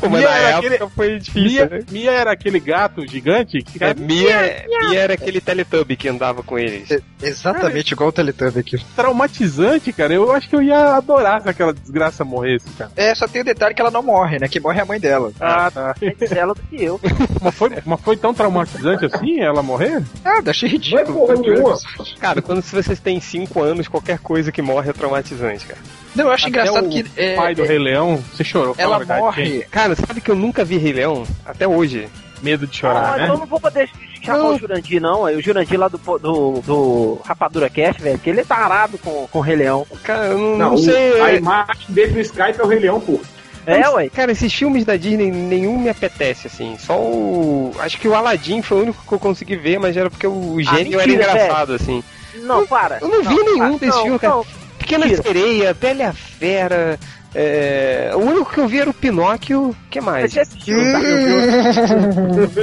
Pô, mas Mia na era época aquele- foi difícil, Mia, né? Mia era aquele gato gigante que É, Mia, Mia era aquele Teletubby que andava com eles. Exatamente igual o Teletubby aqui. traumatizante, cara. Eu acho que eu ia adorar se aquela desgraça morresse, cara. É, só tem o detalhe que ela não morre, né? Que morre é a mãe dela. Ah, tá. Mais ela do que eu. <laughs> Mas foi, mas foi tão traumatizante assim ela morrer? Ah, achei ridículo. Não é porra nenhuma. Cara, quando se vocês têm 5 anos, qualquer coisa que morre é traumatizante, cara. Não, eu acho Até engraçado o que. é, pai do é, Rei Leão, você chorou. ela verdade, morre. gente. Cara, sabe que eu nunca vi Rei Leão? Até hoje. Medo de chorar, Ah, né? então não vou poder chamar o Jurandir, não. O Jurandir lá do, do, do Rapadura Cast, velho, que ele é tarado com, com o Rei Leão. Cara, eu não, Não, não o- sei. a imagem dele no Skype é o Rei Leão, pô. É, ué. Cara, esses filmes da Disney, nenhum me apetece, assim. Só o. Acho que o Aladdin foi o único que eu consegui ver, mas era porque o gênio era Ah, mentira, engraçado, assim. Não, para. Eu não vi nenhum para. desse Não, filme, cara. Pequena Mentira. Sereia, Bela a Fera. é, O único que eu vi era o Pinóquio. O que mais? Você assistiu, tá?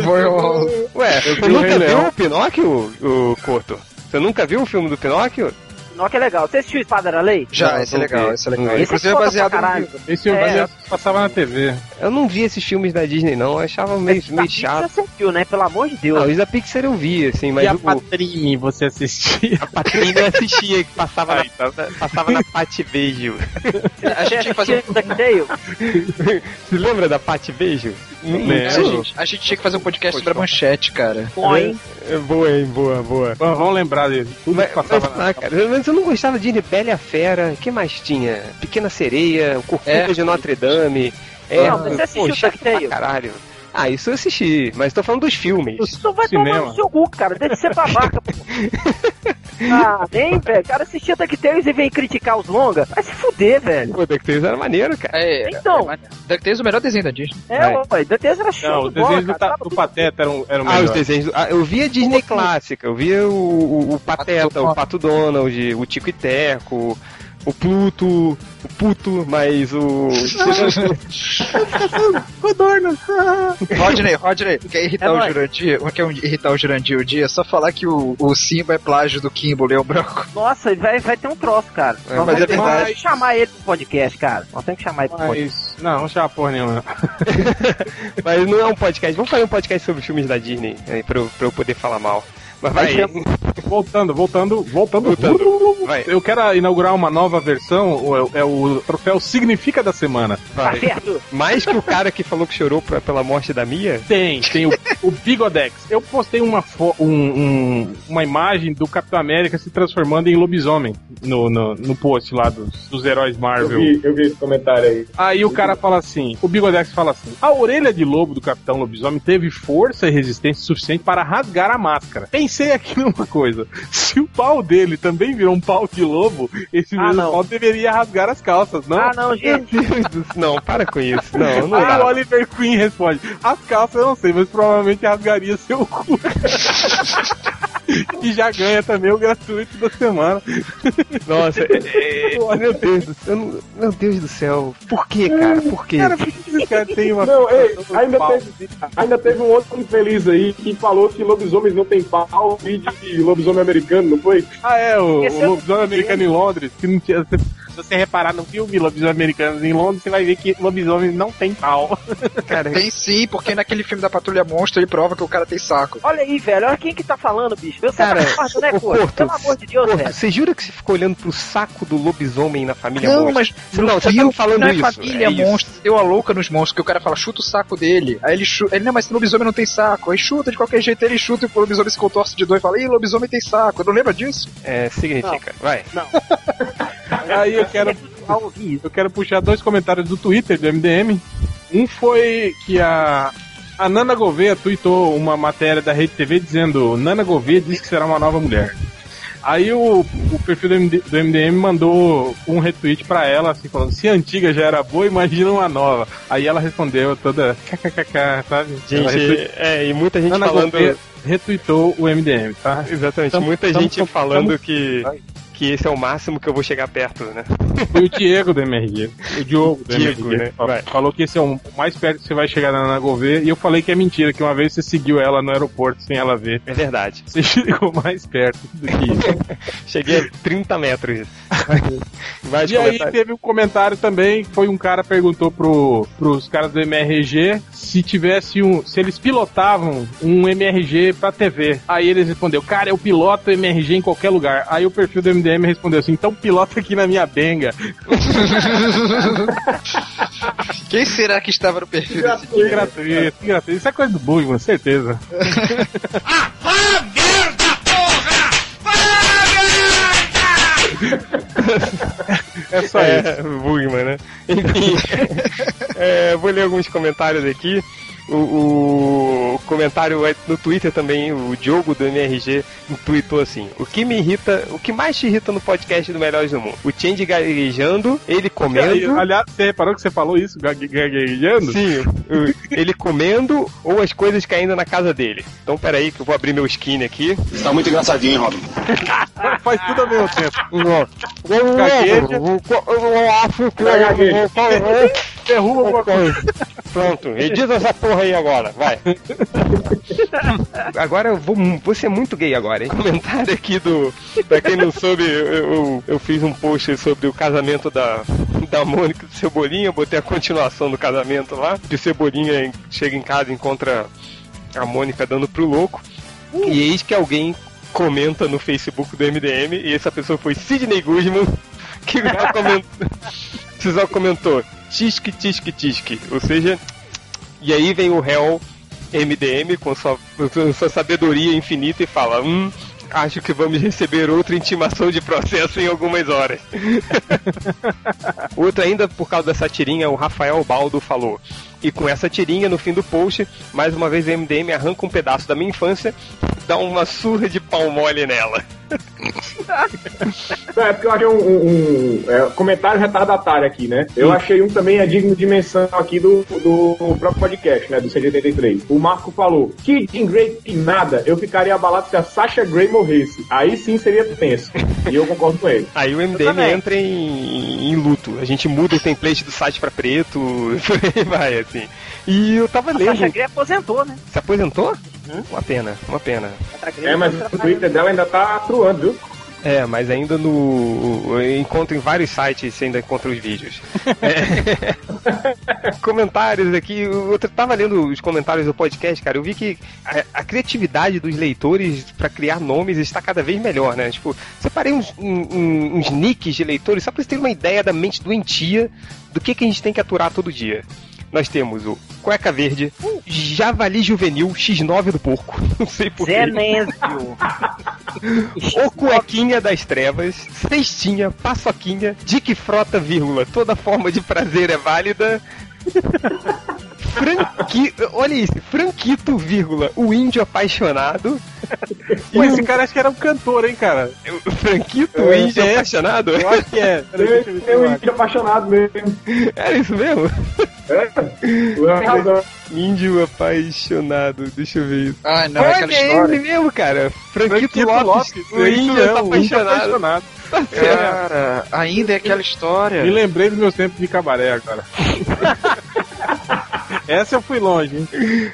Foi o- Ué, Eu você nunca viu o Pinóquio, o Corto? Você nunca viu o filme do Pinóquio? Não, que é legal. Você assistiu Espada da Lei? Já, Não, esse é legal, esse é legal. Vi. Inclusive é pra baseado no. Esse filme É. baseado passava na TV. Eu não vi esses filmes da Disney, não. Eu achava meio, Da meio Pixar chato. Você assistiu, né? Pelo amor de Deus. Não, os da Pixar eu vi, assim, mas e a o, Patrine você assistia? a Patrícia eu assistia, que passava, Aí, tá. na, passava na Pate Beijo. A gente tinha que fazer um... <laughs> Você lembra da Pate Beijo? Não A lembro. gente, a gente tinha que fazer um podcast sobre a manchete, cara. Põe. É boa, hein? Boa, boa. Vamos vamos lembrar dele. Tudo Mas, que passava mas, na ah, cara, mas eu não gostava de Bela e a Fera. O que mais tinha? Pequena Sereia, o Corcunda É. de Notre Dame. É, Não, mas você assistiu pô, caralho. Ah, isso eu assisti, mas tô falando dos filmes. Isso vai Cinema. tomar no seu cu, cara. Deve ser babaca, pô. <laughs> Ah, nem, velho. O cara assistia DuckTales e vem criticar os longa. Vai se fuder, velho. Pô, DuckTales era maneiro, cara. É, Então. é, DuckTales é o melhor desenho da Disney. É, Vai. ué. DuckTales era show Não, os de bola, desenhos do, cara. do Pateta eram, eram Ah, os melhores. desenhos. Ah, eu via Disney clássica, eu via o, o, o Pateta, Pato o Pato Donald, o Tico e Teco, o Pluto, o Puto, mas o. <laughs> <laughs> Rodney, Rodney, quer irritar É o nóis. Jurandir? Quer irritar o Jurandir o dia? É só falar que o, o Simba é plágio do Kimbo, Leão Branco. Nossa, e vai, vai ter um troço, cara. É, Nós mas vamos é verdade. que chamar ele pro podcast, cara. Nós temos que chamar ele pro podcast. Mas, não, não chama porra nenhuma. <laughs> mas não é um podcast. Vamos fazer um podcast sobre filmes da Disney, aí, pra, eu, pra eu poder falar mal. Mas vai. Vai Voltando, voltando, voltando. Voltando. Vai. Eu quero inaugurar uma nova versão, o- é o troféu Significa da Semana. Tá vai. certo? Mais que o cara que falou que chorou pra- pela morte da Mia. Tem, tem o, o Bigodex. Eu postei uma, um- um- uma imagem do Capitão América se transformando em lobisomem no, no, no post lá dos, dos heróis Eu Marvel. vi, eu vi esse comentário aí. Aí o cara fala assim, o Bigodex fala assim, a orelha de lobo do Capitão Lobisomem teve força e resistência suficiente para rasgar a máscara. Pensei aqui numa coisa, se o pau dele também virou um pau de lobo, esse Ah, mesmo não. pau deveria rasgar as calças, não? Ah, não, gente. Não, para com isso. Não, não Aí o. Oliver Queen responde, as calças eu não sei, mas provavelmente rasgaria seu cu. <laughs> e já ganha também o gratuito da semana. Nossa, é- é- meu Deus do céu. não- Meu Deus do céu. Por que, cara? Por quê? Cara, por que esse cara tem uma... Não, ei, ainda pau? teve, ainda teve um outro infeliz aí que falou que lobisomens não tem pau e de lobisomem americano, não foi? Ah, é, o, o lobisomem americano em Londres, que não tinha... Se você reparar no filme Lobisomem Americanos em Londres, você vai ver que lobisomem não tem pau. <laughs> Cara, Tem sim, porque naquele filme da Patrulha Monstro ele prova que o cara tem saco. Olha aí, velho. Olha quem que tá falando, bicho. Você Cara, tá corta, né, ô, Corto? Corto, Pelo amor de Deus, Porra, velho. você jura que você ficou olhando pro saco do lobisomem na família Não, Monstro? mas Não, você tá me falando não é isso, família é isso. monstro, deu a louca nos monstros, que o cara fala, chuta o saco dele. Aí ele chuta, ele, não, mas esse lobisomem não tem saco. Aí chuta de qualquer jeito, ele chuta e o lobisomem se contorce de dor e fala, ih, lobisomem tem saco. Não lembra disso? É, significa. Vai. <laughs> Aí eu quero, eu quero puxar dois comentários do Twitter do MDM. Um foi que a, a Nana Gouveia tweetou uma matéria da Rede TV dizendo Nana Gouveia diz que será uma nova mulher. Aí o, o perfil do, MD, do MDM mandou um retweet pra ela, assim, falando: se a antiga já era boa, imagina uma nova. Aí ela respondeu toda kkkk, sabe? Gente, retweet- é, e muita gente Ana falando. Gouveia retweetou o MDM, tá? Exatamente, Tamo- muita tamo- gente tamo- falando que, que esse é o máximo que eu vou chegar perto, né? Foi o Diego do MRG. O Diogo do Diego, MRG. né? Falou- que esse é o mais perto que você vai chegar na Ana Gouveia. E eu falei que é mentira, que uma vez você seguiu ela no aeroporto sem ela ver. É verdade. Você chegou mais perto do que isso. <laughs> Cheguei a 30 metros. <laughs> Vai e aí teve um comentário também, foi um cara perguntou pro, pros caras do MRG se tivesse um. se eles pilotavam um MRG pra TV. Aí eles respondeu, cara, eu piloto MRG em qualquer lugar. Aí o perfil do MDM respondeu assim, então pilota aqui na minha benga. <laughs> Quem será que estava no perfil desse Que gratuito, que gratuito. Isso é coisa do Bugman, certeza. <laughs> É só é, isso. Bugman, né? Enfim, <laughs> é, vou ler alguns comentários aqui. O, o comentário é no Twitter também, o Diogo do MRG tweetou assim: O que me irrita, o que mais te irrita no podcast do Melhores do Mundo? O Change gaguejando, ele comendo. Aliás, você reparou que você falou isso, gague- gaguejando? Sim, o- ele comendo ou as coisas caindo na casa dele. Então peraí que eu vou abrir meu skin aqui. Tá muito engraçadinho, hein, Robin? Faz tudo ao mesmo tempo. Gagueja. Derruba alguma coisa. Pronto, edita essa porra aí agora, vai. <laughs> Agora eu vou, vou ser muito gay agora, hein? Comentário aqui do. Pra quem não soube, eu, eu, eu fiz um post sobre o casamento da, da Mônica e do Cebolinha, botei a continuação do casamento lá. Que o Cebolinha chega em casa e encontra a Mônica dando pro louco. E eis que alguém comenta no Facebook do MDM, e essa pessoa foi Sidney Guzman, que só comentou, <laughs> só comentou tisque, tisque, tisque. Ou seja, e aí vem o réu MDM com sua, sua sabedoria infinita e fala: Hum, acho que vamos receber outra intimação de processo em algumas horas. <laughs> Outra ainda por causa dessa tirinha, o Rafael Baldo falou. E com essa tirinha no fim do post, mais uma vez o MDM arranca um pedaço da minha infância, dá uma surra de pau mole nela. É porque eu achei um, um- um, é, comentário retardatário aqui, né? Eu achei um também é digno de menção aqui do, do próprio podcast, né? Do C83. O Marco falou: que Jean Grey que nada, eu ficaria abalado se a Sasha Grey morresse. Aí sim seria tenso. E eu concordo com ele. Aí o MDM entra em, em luto. A gente muda o template do site pra preto, <laughs> vai, assim. E eu tava A lendo. Sasha Grey aposentou, né? Se aposentou? Uma pena, uma pena. É, mas o Twitter dela ainda tá viu? É, mas ainda no. Eu encontro em vários sites você ainda encontra os vídeos. <laughs> É. <laughs> comentários aqui. Eu tava lendo os comentários do podcast, cara. Eu vi que a, a criatividade dos leitores pra criar nomes está cada vez melhor, né? Tipo, separei uns, um- uns nicks de leitores só pra vocês terem uma ideia da mente doentia do que, que a gente tem que aturar todo dia. Nós temos o Cueca Verde, o Javali Juvenil X9 do Porco. <laughs> Não sei porquê. Zenésio. <laughs> O Cuequinha das Trevas, Cestinha, Paçoquinha, Dick Frota, vírgula, toda forma de prazer é válida. <laughs> Franqui... Olha isso, Franquito, vírgula, o índio apaixonado. Pô, esse cara acho que era um cantor, hein, cara? O Franquito, o índio É, apaixonado? Eu acho que é. <laughs> Eu acho. índio apaixonado mesmo. Era isso mesmo? É? Índio apaixonado, deixa eu ver isso. Ai, não, Olha, aquela é história. ele mesmo, cara. Franquito, Franquito Lopes, Lopes, o é índio mesmo, o índio apaixonado. Cara, ainda é aquela história. Me lembrei dos meus tempos de cabaré agora. <laughs> Essa eu fui longe, hein?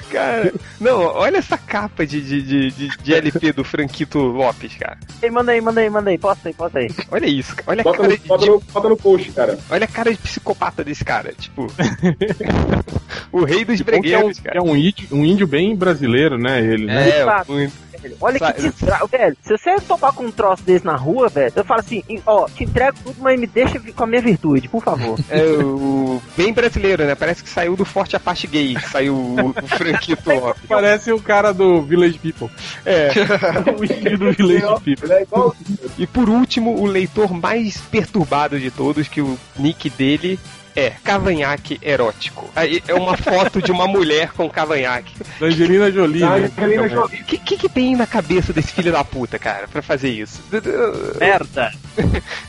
Cara, não, olha essa capa de, de, de, de, de LP do Franquito Lopes, cara. Ei, manda aí, manda aí, manda aí. Posta aí, posta aí. Olha isso, cara. olha a Bota cara no, de, bota, no, bota no post, cara. olha a cara de psicopata desse cara, tipo. <laughs> o rei dos que é um, bregueiros, cara. é um índio, um índio bem brasileiro, né? Ele, né? É, Exato. Muito. Olha que desgraça, velho. Se você topar com um troço desse na rua, velho, eu falo assim, ó, te entrego tudo, mas me deixa com a minha virtude, por favor. <laughs> É o bem brasileiro, né? Parece que saiu do Forte Apache Gay, saiu o, o <laughs> Franquito Lopes. Parece o cara do Village People. É. <laughs> o índio do Village People. Ele é igual. E por último, o leitor mais perturbado de todos, que o nick dele É, cavanhaque erótico. Aí é uma foto de uma mulher com cavanhaque. Da Angelina Jolie. Da né? Angelina Jolie. O que, que, que tem na cabeça desse filho da puta, cara, pra fazer isso? Merda.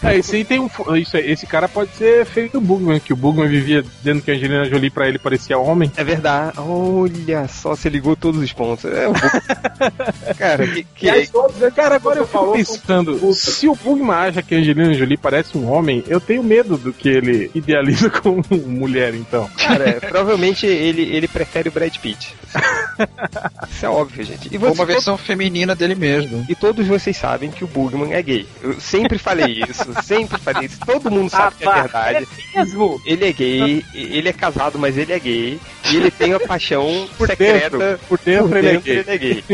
É, esse aí tem um. Isso aí, esse cara pode ser feito do Bugman, que o Bugman vivia dizendo que a Angelina Jolie pra ele parecia homem. É verdade. Olha só, você ligou todos os pontos. É o Bugman. <laughs> cara, que, que, E aí, todos esses Cara, agora eu fico pensando, se o Bugman acha que a Angelina Jolie parece um homem, eu tenho medo do que ele idealiza <laughs> como mulher, então. Cara, provavelmente ele, ele prefere o Brad Pitt. <laughs> Isso é óbvio, gente. E, Ou você- uma versão feminina dele mesmo. e todos vocês sabem que o Bugman é gay. Eu sempre falei isso, <laughs> sempre falei isso. Todo mundo sabe que é Rapaz, verdade. É mesmo? Ele é gay, ele é casado, mas ele é gay. E ele tem a paixão Por secreta. dentro, por dentro ele é gay. ele é gay.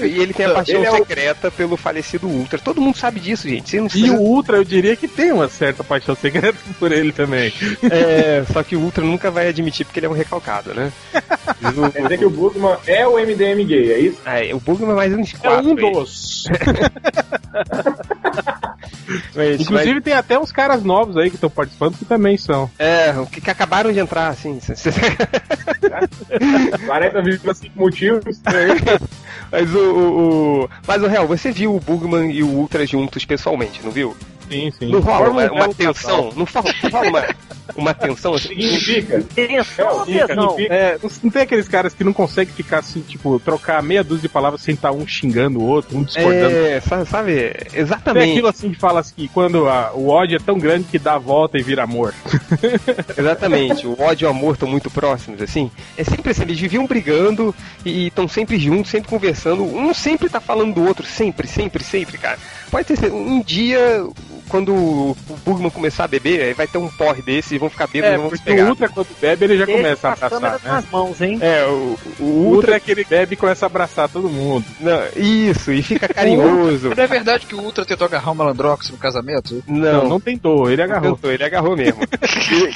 E ele tem a paixão Ele é o- secreta pelo falecido Ultra. Todo mundo sabe disso, gente. E o Ultra, eu diria que tem uma certa paixão secreta por ele também. É, só que o Ultra nunca vai admitir porque ele é um recalcado, né? <laughs> Quer dizer que o Bugman é o MDM gay, é isso? É, o Bugman é mais uns É quatro. um aí. dos. <laughs> Mas- Inclusive tem até uns caras novos aí que estão participando que também são. É, o que, que acabaram de entrar, assim. <laughs> 40,5 motivos. Mas o, o, o- Mas o Real, você viu o Bugman e o Ultra juntos pessoalmente, não viu? Sim, sim. Não rola uma, um uma tensão? Não rola, não rola uma, uma tensão assim? Significa. Tensão tesão? fica. É, não- tem aqueles caras que não conseguem ficar assim, tipo, trocar meia dúzia de palavras sem estar um xingando o outro, um discordando. É, sa- sabe? Tem Exatamente. aquilo assim que fala assim, que quando a- o ódio é tão grande que dá a volta e vira amor. <laughs> Exatamente. O ódio e o amor estão muito próximos, assim. É sempre assim, eles viviam brigando e estão sempre juntos, sempre conversando. Um sempre tá falando do outro, sempre, sempre, sempre, cara. Pode ter um dia, quando o Bugman começar a beber, aí vai ter um porre desse e vão ficar bêbados É, e vão porque o. Ultra quando bebe ele já Deixa começa a abraçar, né? nas mãos, hein? É, o, o O Ultra. Ultra é que ele bebe e começa a abraçar todo mundo. Não, isso, e fica carinhoso. Não é verdade que o Ultra tentou agarrar o Malandrox no casamento? Não, Não, não tentou, ele agarrou. tentou, ele agarrou mesmo. <laughs>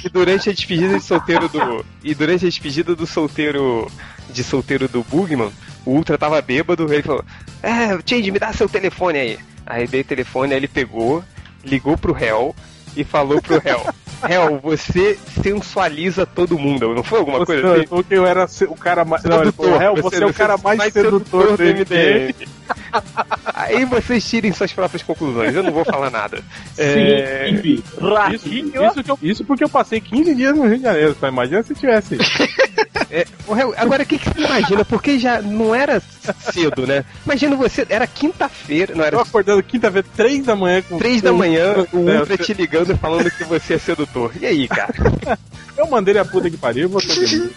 e, e durante a despedida de solteiro do. E durante a despedida do solteiro. De solteiro do Bugman, o Ultra tava bêbado, ele falou: É, Change, me dá seu telefone aí. Aí dei o telefone, aí ele pegou, ligou pro réu e falou pro réu. Réu, você sensualiza todo mundo, não foi alguma Você coisa assim? falou que eu era o cara mais. Não, ele falou, "Réu, você é o cara mais sedutor do MDM. <laughs> Aí vocês tirem suas próprias conclusões, eu não vou falar nada. É, Significa. Isso, Ratinho. isso, que eu- isso porque eu passei 15 dias no Rio de Janeiro, tá? Imagina se tivesse. <laughs> É, agora o que, que você imagina? Porque já não era cedo, né? Imagina você, era quinta-feira, não era Eu acordando quinta-feira, 3 da manhã com. três da manhã, o É, Ultra te ligando e falando que você é E aí, cara? <laughs> Eu mandei ele a puta que pariu, vou ter <laughs>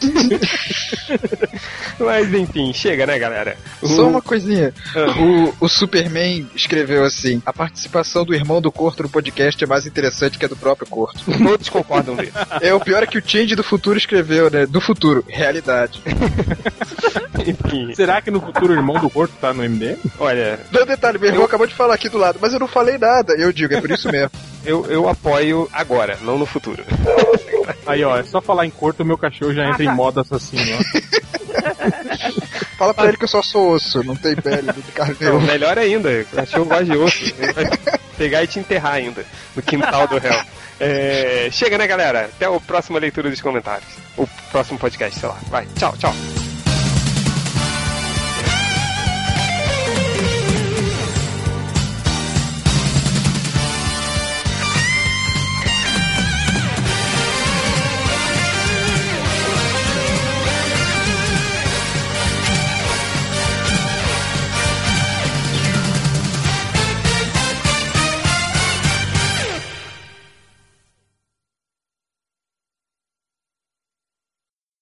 Mas enfim, chega, né, galera? Só uma coisinha. Ah. O, o Superman escreveu assim: a participação do irmão do Corto no podcast é mais interessante que a do próprio Corto. Todos concordam dele. É, o pior é que o Change do futuro escreveu, né? Do futuro, realidade. <laughs> Enfim, Será que no futuro o irmão do Corto tá no MDM? olha, Dá um detalhe, meu irmão acabou de falar aqui do lado, mas eu não falei nada. Eu digo, é por isso mesmo. Eu, eu apoio agora, não no futuro. <laughs> Aí, ó, é só falar em Corto, o meu cachorro já entra em <laughs> modo assassino, ó. <laughs> Fala pra ele que eu só sou osso, não tem pele, não tem carne Não, melhor ainda, o cachorro gosta de osso. Ele vai pegar e te enterrar ainda no quintal do réu. É, chega, né, galera? Até a próxima leitura dos comentários. O próximo podcast, sei lá. Vai, tchau, tchau.